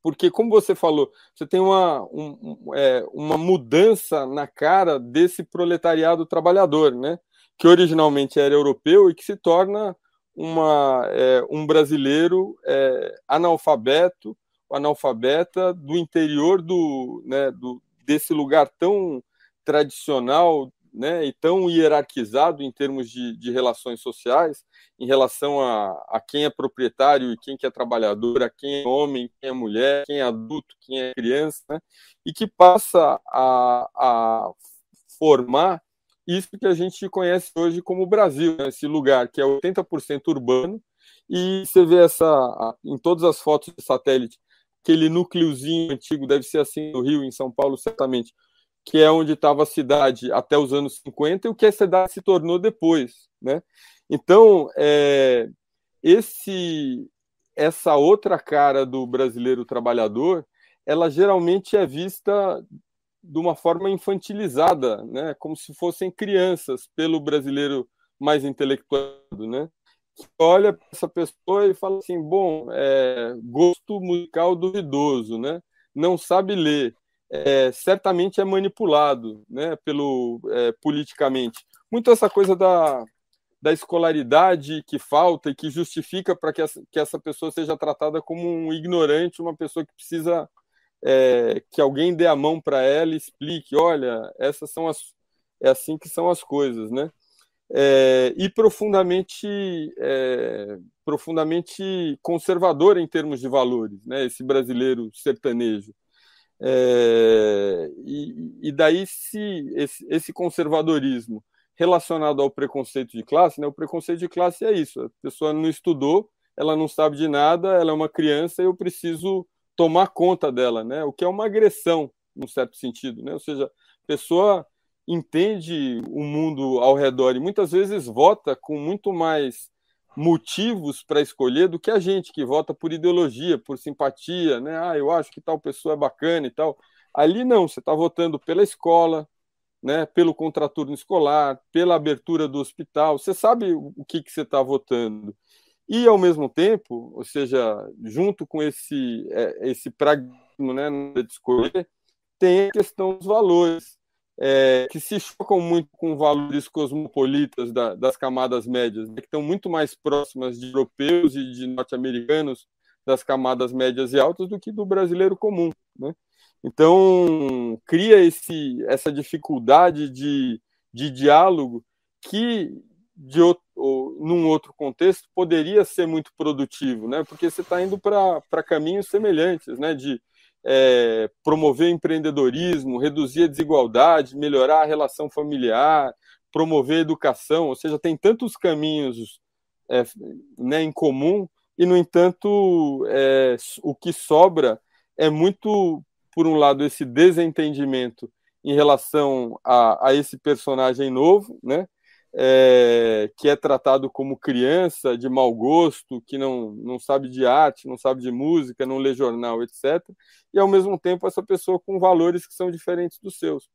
Porque, como você falou, você tem uma, um, é, uma mudança na cara desse proletariado trabalhador, né? que originalmente era europeu e que se torna uma, é, um brasileiro é, analfabeto, analfabeta do interior do, né, do, desse lugar tão tradicional né, e tão hierarquizado em termos de, de relações sociais, em relação a, a quem é proprietário e quem que é trabalhador, a quem é homem, quem é mulher, quem é adulto, quem é criança, né, e que passa a, a formar isso que a gente conhece hoje como Brasil, né, esse lugar que é 80% urbano, e você vê essa em todas as fotos de satélite, aquele núcleozinho antigo, deve ser assim no Rio, em São Paulo, certamente, que é onde estava a cidade até os anos 50 e o que a cidade se tornou depois, né? Então, é, esse essa outra cara do brasileiro trabalhador, ela geralmente é vista de uma forma infantilizada, né? Como se fossem crianças pelo brasileiro mais intelectuado, né? olha para essa pessoa e fala assim, bom, é, gosto musical duvidoso, né? Não sabe ler, é, certamente é manipulado, né? Pelo é, politicamente. Muito essa coisa da, da escolaridade que falta e que justifica para que, que essa pessoa seja tratada como um ignorante, uma pessoa que precisa é, que alguém dê a mão para ela e explique, olha, essas são as é assim que são as coisas, né? é, e profundamente, é, profundamente conservador em termos de valores, né? esse brasileiro sertanejo. É, e, e, daí, se esse, esse, conservadorismo relacionado ao preconceito de classe, né? o preconceito de classe é isso: a pessoa não estudou, ela não sabe de nada, ela é uma criança e eu preciso tomar conta dela, né? o que é uma agressão, num certo sentido. Né? Ou seja, a pessoa entende o mundo ao redor e muitas vezes vota com muito mais motivos para escolher do que a gente que vota por ideologia, por simpatia, né? Ah, eu acho que tal pessoa é bacana e tal. Ali não, você está votando pela escola, né? Pelo contraturno escolar, pela abertura do hospital. Você sabe o que, que você está votando. E ao mesmo tempo, ou seja, junto com esse é, esse pragmatismo, né, de escolher, tem a questão dos valores é, que se chocam muito com valores cosmopolitas da, das camadas médias, né, que estão muito mais próximas de europeus e de norte-americanos das camadas médias e altas do que do brasileiro comum. Né? Então, cria esse, essa dificuldade de, de diálogo que, de outro, ou, num outro contexto, poderia ser muito produtivo, né? porque você está indo para caminhos semelhantes, né? de é, promover empreendedorismo, reduzir a desigualdade, melhorar a relação familiar, promover a educação, ou seja, tem tantos caminhos é, né, em comum e, no entanto, é, o que sobra é muito, por um lado, esse desentendimento em relação a, a esse personagem novo, né? É, que é tratado como criança, de mau gosto, que não, não sabe de arte, não sabe de música, não lê jornal, etc. E, ao mesmo tempo, essa pessoa com valores que são diferentes dos seus.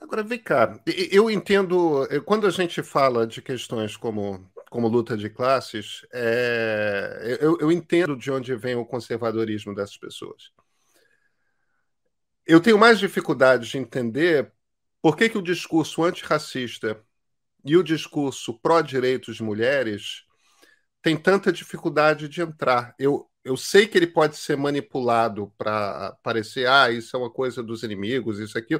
Agora, vem cá, eu entendo, quando a gente fala de questões como, como luta de classes, é, eu, eu entendo de onde vem o conservadorismo dessas pessoas. Eu tenho mais dificuldade de entender por que, que o discurso antirracista e o discurso pró-direitos de mulheres tem tanta dificuldade de entrar? Eu, eu sei que ele pode ser manipulado para parecer, ah, isso é uma coisa dos inimigos, isso aqui.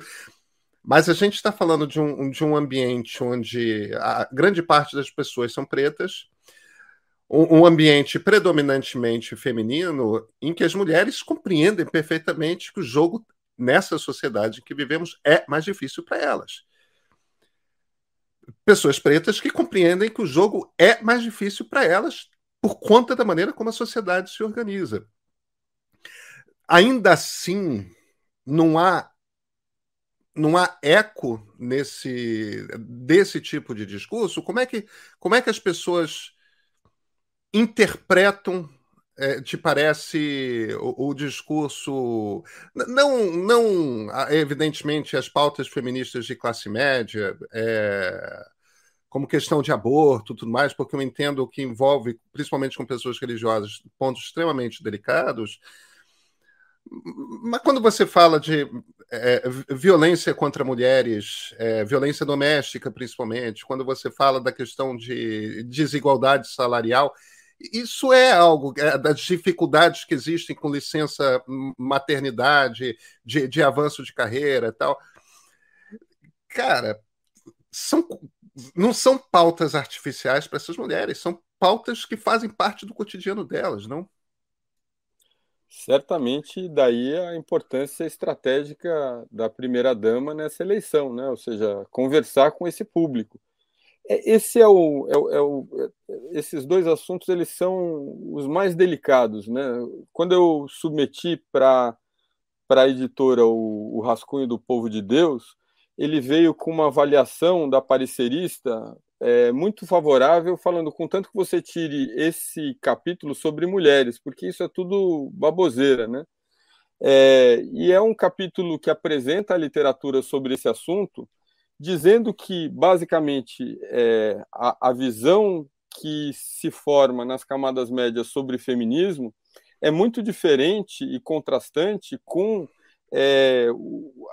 Mas a gente está falando de um, de um ambiente onde a grande parte das pessoas são pretas, um, um ambiente predominantemente feminino, em que as mulheres compreendem perfeitamente que o jogo nessa sociedade em que vivemos, é mais difícil para elas. Pessoas pretas que compreendem que o jogo é mais difícil para elas por conta da maneira como a sociedade se organiza. Ainda assim, não há não há eco nesse desse tipo de discurso. Como é que como é que as pessoas interpretam é, te parece o, o, discurso não não evidentemente as pautas feministas de classe média é, como questão de aborto tudo mais porque eu entendo que envolve principalmente com pessoas religiosas pontos extremamente delicados mas quando você fala de é, violência contra mulheres, é, violência doméstica principalmente, quando você fala da questão de desigualdade salarial, isso é algo é, das dificuldades que existem com licença maternidade, de, de avanço de carreira e tal. cara, são, não são pautas artificiais para essas mulheres, são pautas que fazem parte do cotidiano delas, não? Certamente, daí a importância estratégica da primeira-dama nessa eleição, né? ou seja, conversar com esse público. É, esse é o, é é o, é, esses dois assuntos eles são os mais delicados. Né? Quando eu submeti para a editora o, o Rascunho do Povo de Deus, ele veio com uma avaliação da parecerista é, muito favorável, falando contanto que você tire esse capítulo sobre mulheres, porque isso é tudo baboseira, né? É, e é um capítulo que apresenta a literatura sobre esse assunto, dizendo que, basicamente, é, a, a visão que se forma nas camadas médias sobre feminismo é muito diferente e contrastante com é,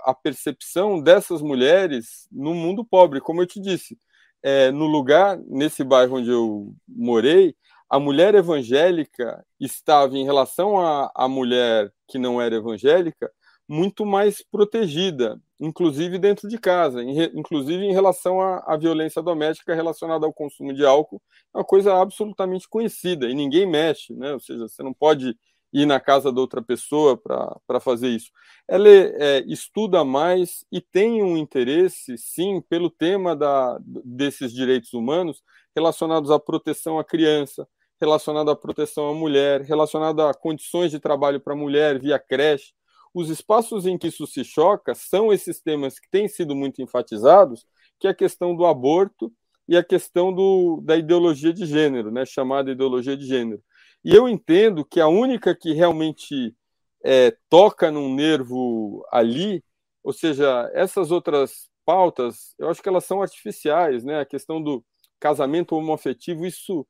a percepção dessas mulheres no mundo pobre. Como eu te disse, é, no lugar, nesse bairro onde eu morei, a mulher evangélica estava, em relação à, à mulher que não era evangélica, muito mais protegida, inclusive dentro de casa, em, inclusive em relação à, à, violência doméstica relacionada ao consumo de álcool, é uma coisa absolutamente conhecida e ninguém mexe, né? Ou seja, você não pode ir na casa da outra pessoa para fazer isso. Ela é, estuda mais e tem um interesse, sim, pelo tema da, desses direitos humanos relacionados à proteção à criança, relacionado à proteção à mulher, relacionado a condições de trabalho para a mulher via creche. Os espaços em que isso se choca são esses temas que têm sido muito enfatizados, que é a questão do aborto e a questão do, da ideologia de gênero, né, chamada ideologia de gênero. E eu entendo que a única que realmente é, toca num nervo ali, ou seja, essas outras pautas, eu acho que elas são artificiais, né? A questão do casamento homoafetivo, isso,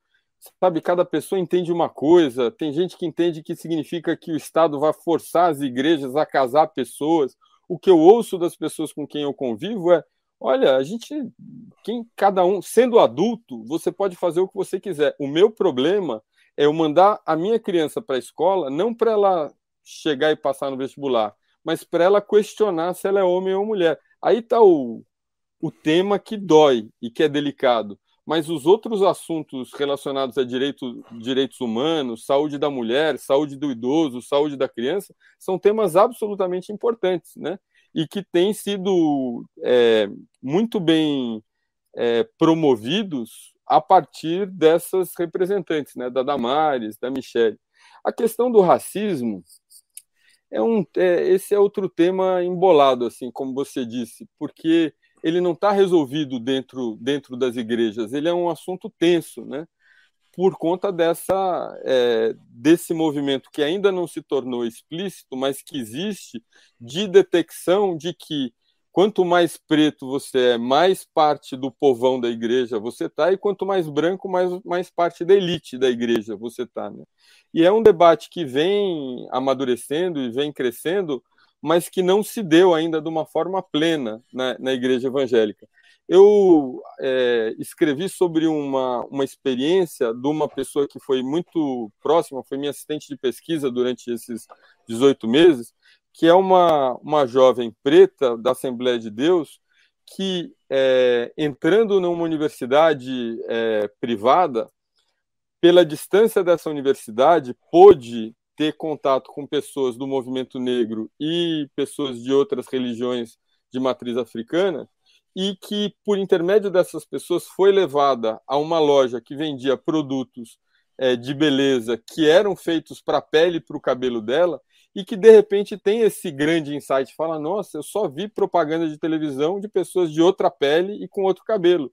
sabe, cada pessoa entende uma coisa. Tem gente que entende que significa que o Estado vai forçar as igrejas a casar pessoas. O que eu ouço das pessoas com quem eu convivo é: olha, a gente, quem cada um, sendo adulto, você pode fazer o que você quiser. O meu problema é eu mandar a minha criança para a escola, não para ela chegar e passar no vestibular, mas para ela questionar se ela é homem ou mulher. Aí está o, o tema que dói e que é delicado. Mas os outros assuntos relacionados a direito, direitos humanos, saúde da mulher, saúde do idoso, saúde da criança, são temas absolutamente importantes, né? E que têm sido é, muito bem é, promovidos a partir dessas representantes, né, da Damares, da Michelle. A questão do racismo é um, é, esse é outro tema embolado, assim, como você disse, porque ele não está resolvido dentro, dentro das igrejas, ele é um assunto tenso, né? por conta dessa é, desse movimento que ainda não se tornou explícito, mas que existe de detecção de que quanto mais preto você é, mais parte do povão da igreja você tá, e quanto mais branco, mais, mais parte da elite da igreja você tá. Né? E é um debate que vem amadurecendo e vem crescendo, mas que não se deu ainda de uma forma plena na, na igreja evangélica. Eu é, escrevi sobre uma, uma experiência de uma pessoa que foi muito próxima, foi minha assistente de pesquisa durante esses 18 meses, que é uma, uma jovem preta da Assembleia de Deus que, é, entrando numa universidade é, privada, pela distância dessa universidade, pôde ter contato com pessoas do movimento negro e pessoas de outras religiões de matriz africana, e que, por intermédio dessas pessoas, foi levada a uma loja que vendia produtos é, de beleza que eram feitos para a pele e para o cabelo dela, e que de repente tem esse grande insight, fala: "Nossa, eu só vi propaganda de televisão de pessoas de outra pele e com outro cabelo".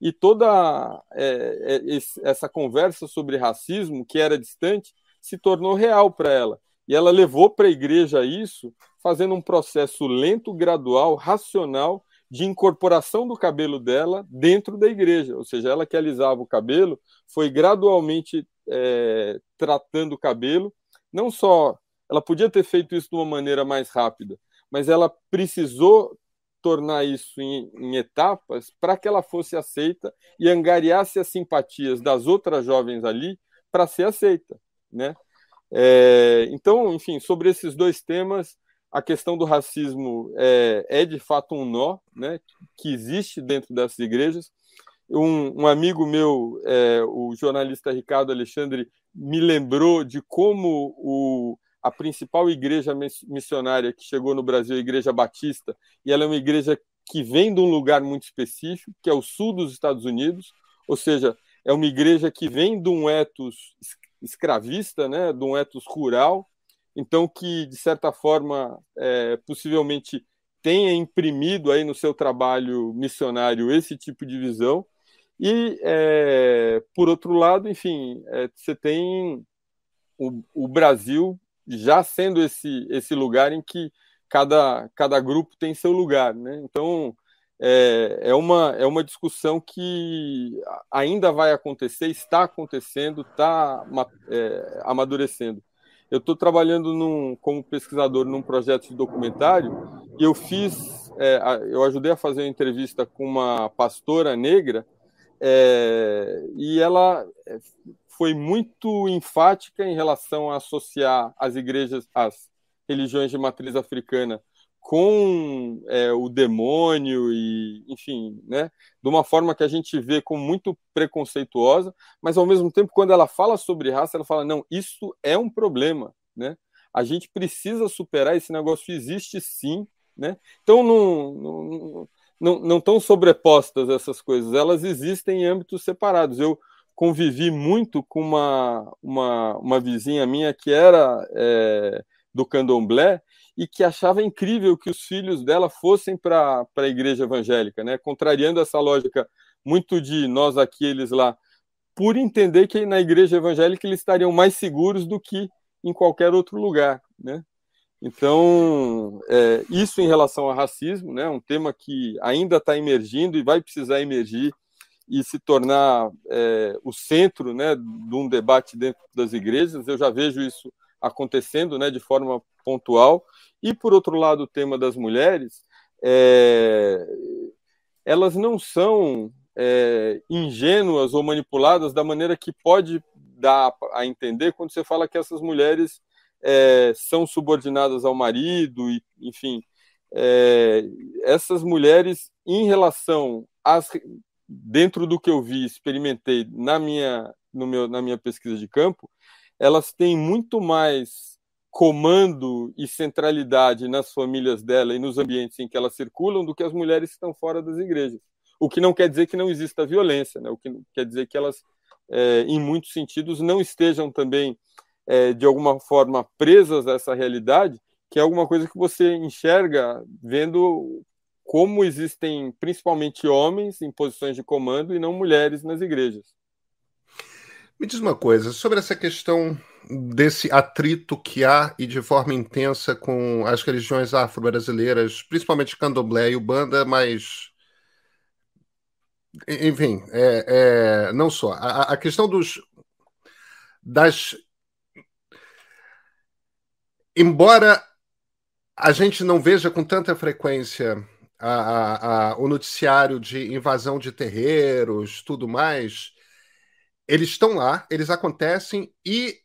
E toda é, é, essa conversa sobre racismo, que era distante, se tornou real para ela. E ela levou para a igreja isso, fazendo um processo lento, gradual, racional de incorporação do cabelo dela dentro da igreja. Ou seja, ela que alisava o cabelo foi gradualmente é, tratando o cabelo, não só ela podia ter feito isso de uma maneira mais rápida, mas ela precisou tornar isso em, em etapas para que ela fosse aceita e angariasse as simpatias das outras jovens ali para ser aceita, né? É, então, enfim, sobre esses dois temas, a questão do racismo é, é de fato um nó né, que existe dentro dessas igrejas. Um, um amigo meu, é, o jornalista Ricardo Alexandre, me lembrou de como o, a principal igreja missionária que chegou no Brasil, a Igreja Batista, e ela é uma igreja que vem de um lugar muito específico, que é o sul dos Estados Unidos, ou seja, é uma igreja que vem de um etos escravista, né, de um etos rural, então que de certa forma é, possivelmente tenha imprimido aí no seu trabalho missionário esse tipo de visão. E é, por outro lado enfim é, você tem o, o, Brasil já sendo esse esse lugar em que cada cada grupo tem seu lugar né? Então é, é uma é uma discussão que ainda vai acontecer está acontecendo está é, amadurecendo. Eu estou trabalhando num, como pesquisador num projeto de documentário e eu fiz, é, eu ajudei a fazer uma entrevista com uma pastora negra é, e ela é, foi muito enfática em relação a associar as igrejas, as religiões de matriz africana com é, o demônio e, enfim, né, de uma forma que a gente vê como muito preconceituosa, mas ao mesmo tempo, quando ela fala sobre raça, ela fala: não, isso é um problema, né? A gente precisa superar esse negócio, existe sim, né? Então não, não, não, não estão sobrepostas essas coisas, elas existem em âmbitos separados. Eu convivi muito com uma, uma, uma vizinha minha que era é, do candomblé e que achava incrível que os filhos dela fossem para a igreja evangélica, né? contrariando essa lógica muito de nós aqui, eles lá, por entender que na igreja evangélica eles estariam mais seguros do que em qualquer outro lugar. Né? Então, é, isso em relação ao racismo, né, um tema que ainda está emergindo e vai precisar emergir e se tornar é, o centro né, de um debate dentro das igrejas. Eu já vejo isso acontecendo né, de forma pontual. E, por outro lado, o tema das mulheres, é, elas não são é, ingênuas ou manipuladas da maneira que pode dar a entender quando você fala que essas mulheres é, são subordinadas ao marido, e, enfim. É, essas mulheres, em relação às. Dentro do que eu vi, experimentei na minha, no meu, na minha pesquisa de campo, elas têm muito mais comando e centralidade nas famílias dela e nos ambientes em que elas circulam do que as mulheres que estão fora das igrejas. O que não quer dizer que não exista violência, né? o que quer dizer que elas, é, em muitos sentidos, não estejam também, é, de alguma forma, presas a essa realidade, que é alguma coisa que você enxerga vendo como existem principalmente homens em posições de comando e não mulheres nas igrejas. Me diz uma coisa sobre essa questão desse atrito que há e de forma intensa com as religiões afro-brasileiras, principalmente candomblé e ubanda, mas enfim, é, é, não só. A, a, questão dos das embora a gente não veja com tanta frequência a, a, o noticiário de invasão de terreiros, tudo mais, eles estão lá, eles acontecem e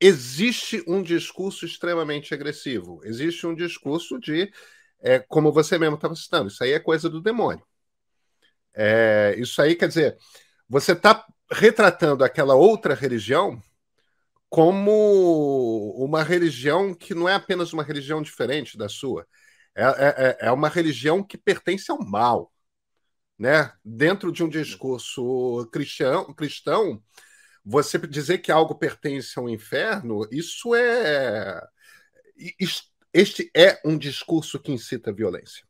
existe um discurso extremamente agressivo. Existe um discurso de, é, como você mesmo estava citando, isso aí é coisa do demônio. É, isso aí quer dizer, você está retratando aquela outra religião como uma religião que não é apenas uma religião diferente da sua, é, é, é, é uma religião que pertence ao mal né? Dentro de um discurso cristão, cristão, você dizer que algo pertence ao inferno, isso é este é um discurso que incita a violência.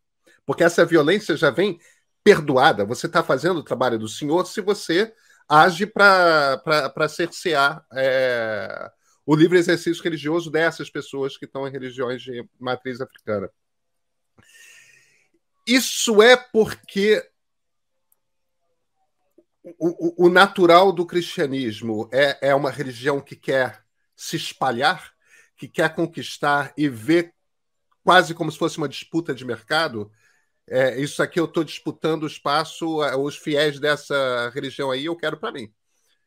Porque essa violência já vem perdoada. Você está fazendo o trabalho do Senhor se você age para cercear é, o livre exercício religioso dessas pessoas que estão em religiões de matriz africana. Isso é porque o, o, natural do cristianismo é, é uma religião que quer se espalhar, que quer conquistar e ver quase como se fosse uma disputa de mercado. É, isso aqui eu estou disputando o espaço, é, os fiéis dessa religião aí eu quero para mim.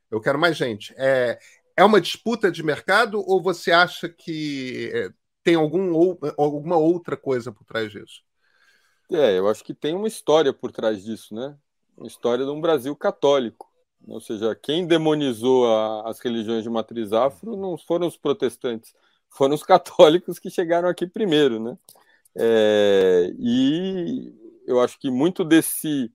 Eu quero mais gente. É, é uma disputa de mercado ou você acha que é, tem algum, ou, alguma outra coisa por trás disso? É, eu acho que tem uma história por trás disso, né? História de um Brasil católico. Ou seja, quem demonizou a, as religiões de matriz afro não foram os protestantes, foram os católicos que chegaram aqui primeiro, né? É, e eu acho que muito desse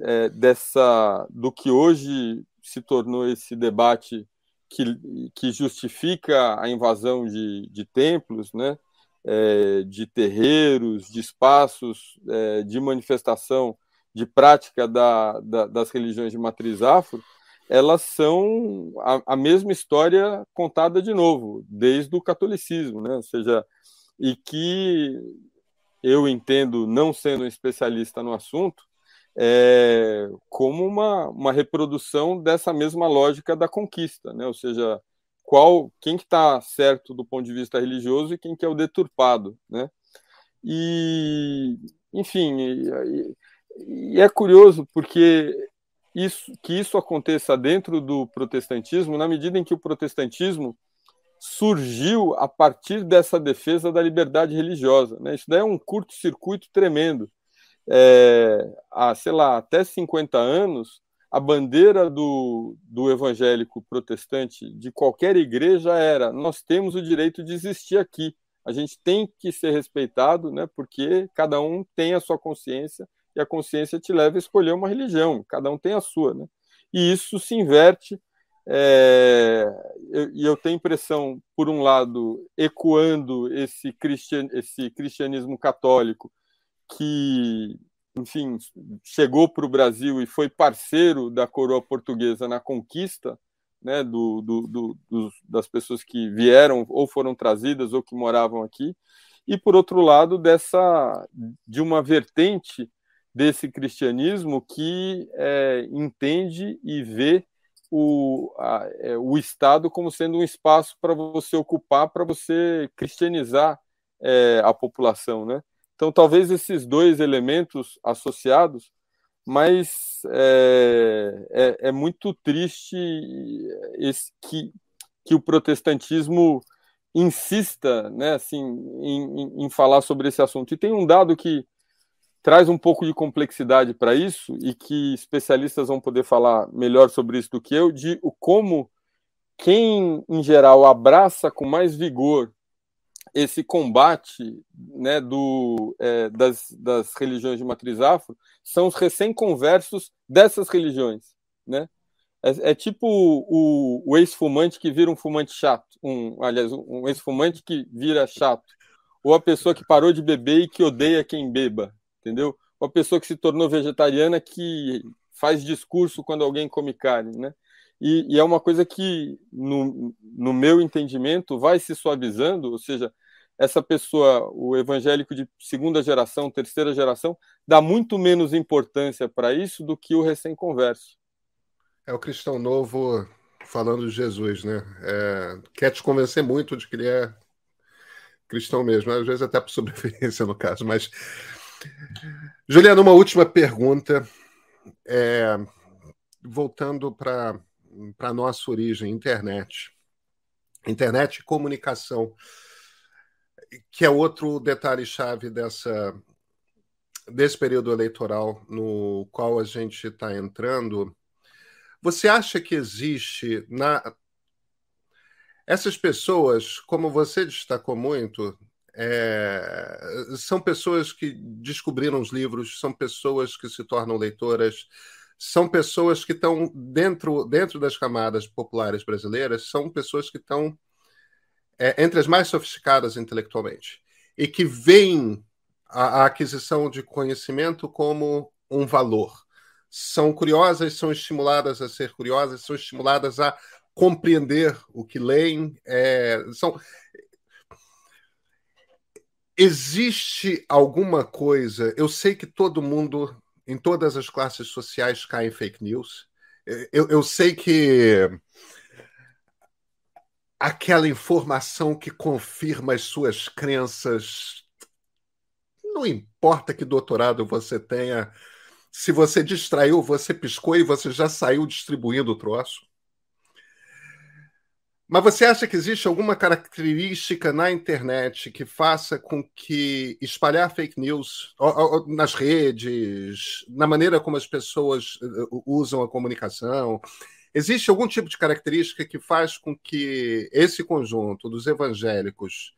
é, dessa do que hoje se tornou esse debate que, que justifica a invasão de, de templos, né? É, de terreiros, de espaços é, de manifestação, de prática da, da, das religiões de matriz afro, elas são a, a, mesma história contada de novo, desde o catolicismo, né? Ou seja, e que eu entendo, não sendo um especialista no assunto, é, como uma, uma reprodução dessa mesma lógica da conquista, né? Ou seja, qual quem que está certo do ponto de vista religioso e quem que é o deturpado, né? E enfim, e, e é curioso porque isso, que isso aconteça dentro do protestantismo, na medida em que o protestantismo surgiu a partir dessa defesa da liberdade religiosa. Né? Isso daí é um curto-circuito tremendo é, há, sei lá, até 50 anos, a bandeira do, do evangélico protestante de qualquer igreja era: nós temos o direito de existir aqui. A gente tem que ser respeitado, né, porque cada um tem a sua consciência e a consciência te leva a escolher uma religião, cada um tem a sua. Né? E isso se inverte. É, e eu, eu tenho impressão, por um lado, ecoando esse, cristian, esse cristianismo católico, que, enfim, chegou para o Brasil e foi parceiro da coroa portuguesa na conquista né, do, do, do, dos, das pessoas que vieram ou foram trazidas ou que moravam aqui, e por outro lado dessa de uma vertente desse cristianismo que é, entende e vê o, a, é, o Estado como sendo um espaço para você ocupar, para você cristianizar é, a população, né? Então, talvez esses dois elementos associados, mas é, é, é muito triste esse, que, que o protestantismo insista né, assim, em, em falar sobre esse assunto. E tem um dado que traz um pouco de complexidade para isso e que especialistas vão poder falar melhor sobre isso do que eu, de como quem, em geral, abraça com mais vigor esse combate né, do, é, das, das religiões de matriz afro são os recém-conversos dessas religiões. Né? É, é tipo o, o ex-fumante que vira um fumante chato, um, aliás, um ex-fumante que vira chato, ou a pessoa que parou de beber e que odeia quem beba, entendeu? Ou a pessoa que se tornou vegetariana que faz discurso quando alguém come carne, né? E, e, é uma coisa que, no, no meu entendimento, vai se suavizando, ou seja, essa pessoa, o evangélico de segunda geração, terceira geração, dá muito menos importância para isso do que o recém-converso. É o cristão novo falando de Jesus, né? É, quer te convencer muito de que ele é cristão mesmo, às vezes até por sobrevivência no caso, mas Juliana, uma última pergunta. É, voltando para para nossa origem, internet. Internet e comunicação, que é outro detalhe-chave dessa desse período eleitoral no qual a gente está entrando. Você acha que existe na essas pessoas, como você destacou muito, é... são pessoas que descobriram os livros, são pessoas que se tornam leitoras, são pessoas que estão dentro, dentro das camadas populares brasileiras, são pessoas que estão é, entre as mais sofisticadas intelectualmente e que veem a, a aquisição de conhecimento como um valor. São curiosas, são estimuladas a ser curiosas, são estimuladas a compreender o que leem. É, são... Existe alguma coisa? Eu sei que todo mundo em todas as classes sociais caem fake news. Eu, eu sei que aquela informação que confirma as suas crenças, não importa que doutorado você tenha, se você distraiu, você piscou e você já saiu distribuindo o troço. Mas você acha que existe alguma característica na internet que faça com que espalhar fake news nas redes, na maneira como as pessoas eh, usam a comunicação, existe algum tipo de característica que faz com que esse conjunto dos evangélicos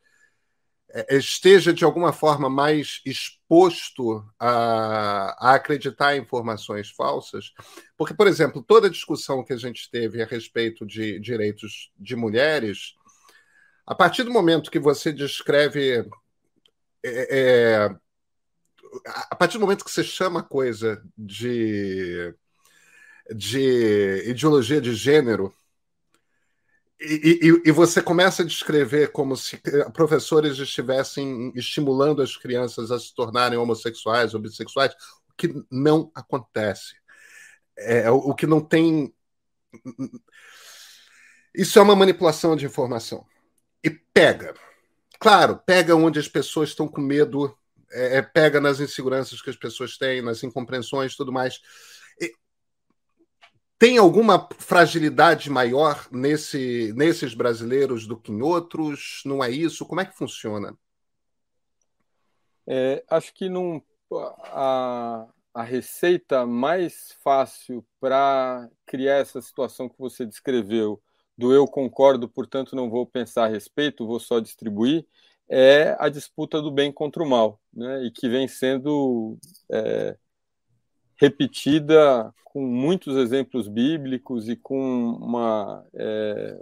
esteja de alguma forma mais exposto a, a, acreditar em informações falsas, porque, por exemplo, toda a discussão que a gente teve a respeito de direitos de mulheres, a partir do momento que você descreve. É, é, a partir do momento que você chama a coisa de, de ideologia de gênero, e, e, e, você começa a descrever como se professores estivessem estimulando as crianças a se tornarem homossexuais ou bissexuais, o que não acontece. É, o que não tem. Isso é uma manipulação de informação. E pega. Claro, pega onde as pessoas estão com medo, é, é pega nas inseguranças que as pessoas têm, nas incompreensões tudo mais tem alguma fragilidade maior nesse, nesses brasileiros do que em outros? Não é isso? Como é que funciona? É, acho que não, a, a receita mais fácil para criar essa situação que você descreveu, do eu concordo, portanto não vou pensar a respeito, vou só distribuir, é a disputa do bem contra o mal, né? e que vem sendo é, repetida com muitos exemplos bíblicos e com uma é,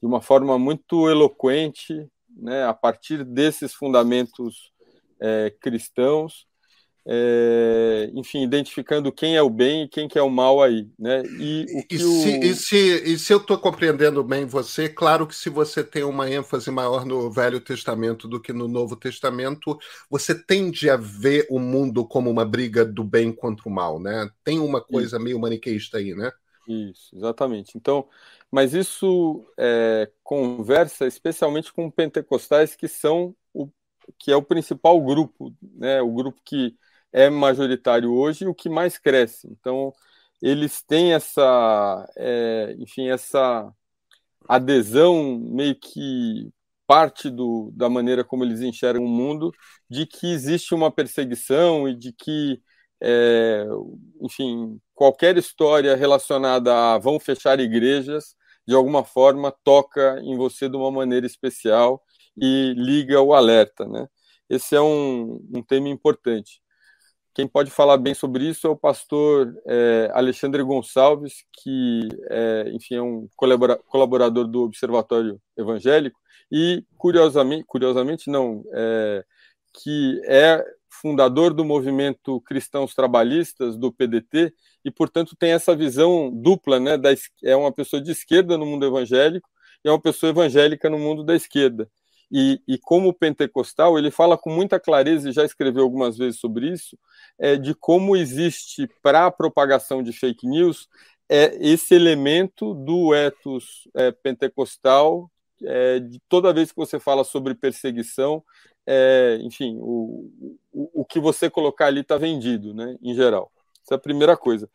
de uma forma muito eloquente, né, a partir desses fundamentos é, cristãos, é, enfim, identificando quem é o bem e quem que é o mal aí, né? E, e, se, o... e, se, e se eu estou compreendendo bem você, claro que se você tem uma ênfase maior no Velho Testamento do que no Novo Testamento, você tende a ver o mundo como uma briga do bem contra o mal, né? Tem uma coisa isso. meio maniqueísta aí, né? Isso, exatamente. Então, mas isso é, conversa especialmente com pentecostais que são o que é o principal grupo, né? O grupo que é majoritário hoje e o que mais cresce. Então, eles têm essa, é, enfim, essa adesão meio que parte do, da maneira como eles enxergam o mundo, de que existe uma perseguição e de que, é, enfim, qualquer história relacionada a vão fechar igrejas, de alguma forma toca em você de uma maneira especial e liga o alerta, né? Esse é um, um tema importante. Quem pode falar bem sobre isso é o pastor é, Alexandre Gonçalves, que, é, enfim, é um colaborador do Observatório Evangélico e, curiosamente, curiosamente não, é, que é fundador do movimento Cristãos Trabalhistas, do PDT, e, portanto, tem essa visão dupla, né, da, é uma pessoa de esquerda no mundo evangélico e é uma pessoa evangélica no mundo da esquerda. E, e, como pentecostal, ele fala com muita clareza, e já escreveu algumas vezes sobre isso, é, de como existe para a propagação de fake news é, esse elemento do ethos é, pentecostal, é, de toda vez que você fala sobre perseguição, é, enfim, o, o, o, que você colocar ali está vendido, né, em geral. Essa é a primeira coisa.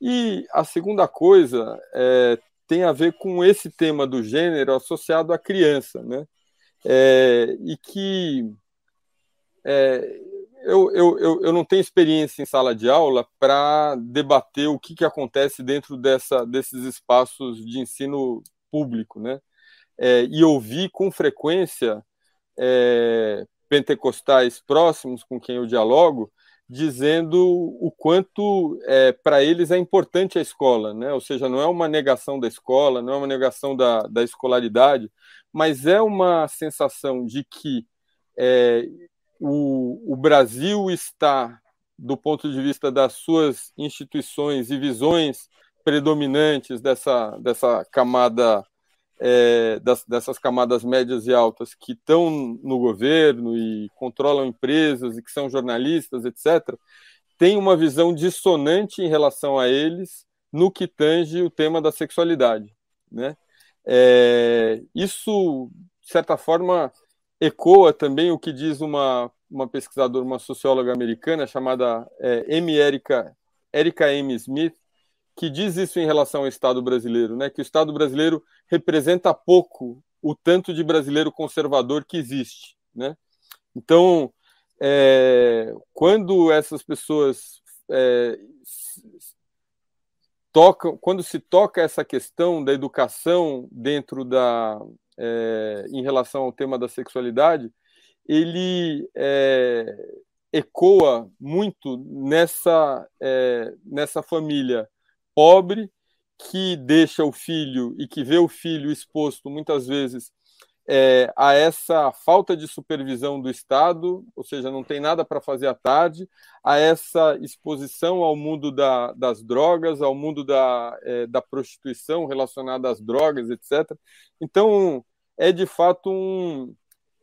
E a segunda coisa é, tem a ver com esse tema do gênero associado à criança, né? É, e que é, eu, eu, eu, eu, não tenho experiência em sala de aula para debater o que, que acontece dentro dessa, desses espaços de ensino público, né? É, e ouvir com frequência é, pentecostais próximos com quem eu dialogo dizendo o quanto é, para eles é importante a escola, né? Ou seja, não é uma negação da escola, não é uma negação da, da escolaridade, mas é uma sensação de que é, o, o Brasil está, do ponto de vista das suas instituições e visões predominantes dessa, dessa camada é, das, dessas camadas médias e altas que estão no governo e controlam empresas e que são jornalistas, etc., tem uma visão dissonante em relação a eles no que tange o tema da sexualidade, né? É, isso, de certa forma, ecoa também o que diz uma, uma pesquisadora, uma socióloga americana chamada é, M. Erika, Erika M. Smith, que diz isso em relação ao Estado brasileiro, né? Que o Estado brasileiro representa pouco o tanto de brasileiro conservador que existe, né? Então, é, quando essas pessoas é, tocam, quando se toca essa questão da educação dentro da, é, em relação ao tema da sexualidade, ele é, ecoa muito nessa, é, nessa família pobre que deixa o filho e que vê o filho exposto muitas vezes é, a essa falta de supervisão do Estado, ou seja, não tem nada para fazer à tarde, a essa exposição ao mundo da, das drogas, ao mundo da, é, da prostituição relacionada às drogas, etc. Então, é de fato um.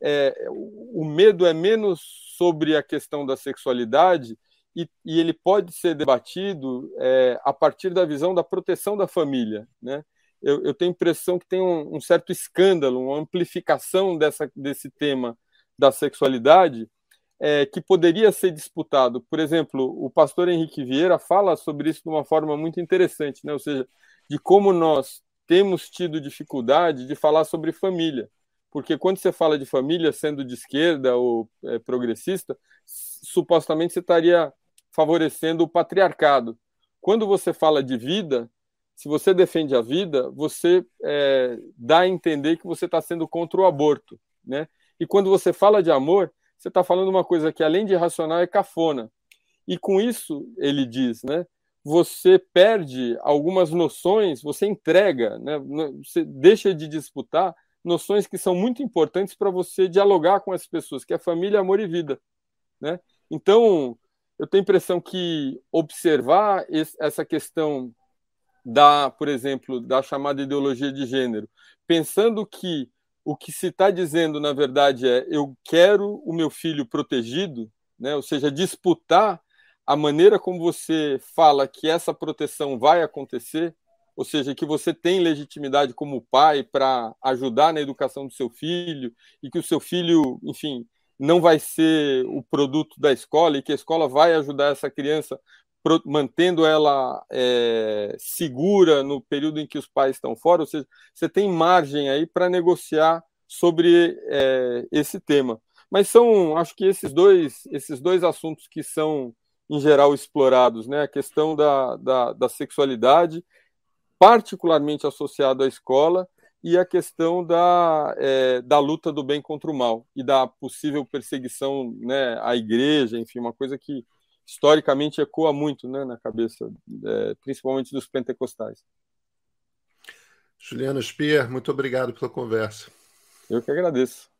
É, o medo é menos sobre a questão da sexualidade e, e ele pode ser debatido é, a partir da visão da proteção da família, né? eu, eu tenho a impressão que tem um, um, certo escândalo, uma amplificação dessa, desse tema da sexualidade é, que poderia ser disputado. Por exemplo, o pastor Henrique Vieira fala sobre isso de uma forma muito interessante, né? ou seja, de como nós temos tido dificuldade de falar sobre família. Porque quando você fala de família, sendo de esquerda ou é, progressista, supostamente você estaria favorecendo o patriarcado. Quando você fala de vida, se você defende a vida, você é, dá a entender que você está sendo contra o aborto, né? E quando você fala de amor, você está falando uma coisa que além de irracional é cafona. E com isso ele diz, né? Você perde algumas noções, você entrega, né? Você deixa de disputar noções que são muito importantes para você dialogar com as pessoas, que é família, amor e vida, né? Então, eu tenho a impressão que observar essa questão da, por exemplo, da chamada ideologia de gênero, pensando que o que se está dizendo, na verdade, é eu quero o meu filho protegido, né? ou seja, disputar a maneira como você fala que essa proteção vai acontecer, ou seja, que você tem legitimidade como pai para ajudar na educação do seu filho e que o seu filho, enfim, não vai ser o produto da escola e que a escola vai ajudar essa criança mantendo ela é, segura no período em que os pais estão fora, ou seja, você tem margem aí para negociar sobre é, esse tema. Mas são, acho que esses dois, esses dois assuntos que são, em geral, explorados, né? A questão da, da, da sexualidade, particularmente associada à escola, e a questão da, é, da luta do bem contra o mal e da possível perseguição né, à igreja, enfim, uma coisa que historicamente ecoa muito né, na cabeça, é, principalmente dos pentecostais. Juliano Spier, muito obrigado pela conversa. Eu que agradeço.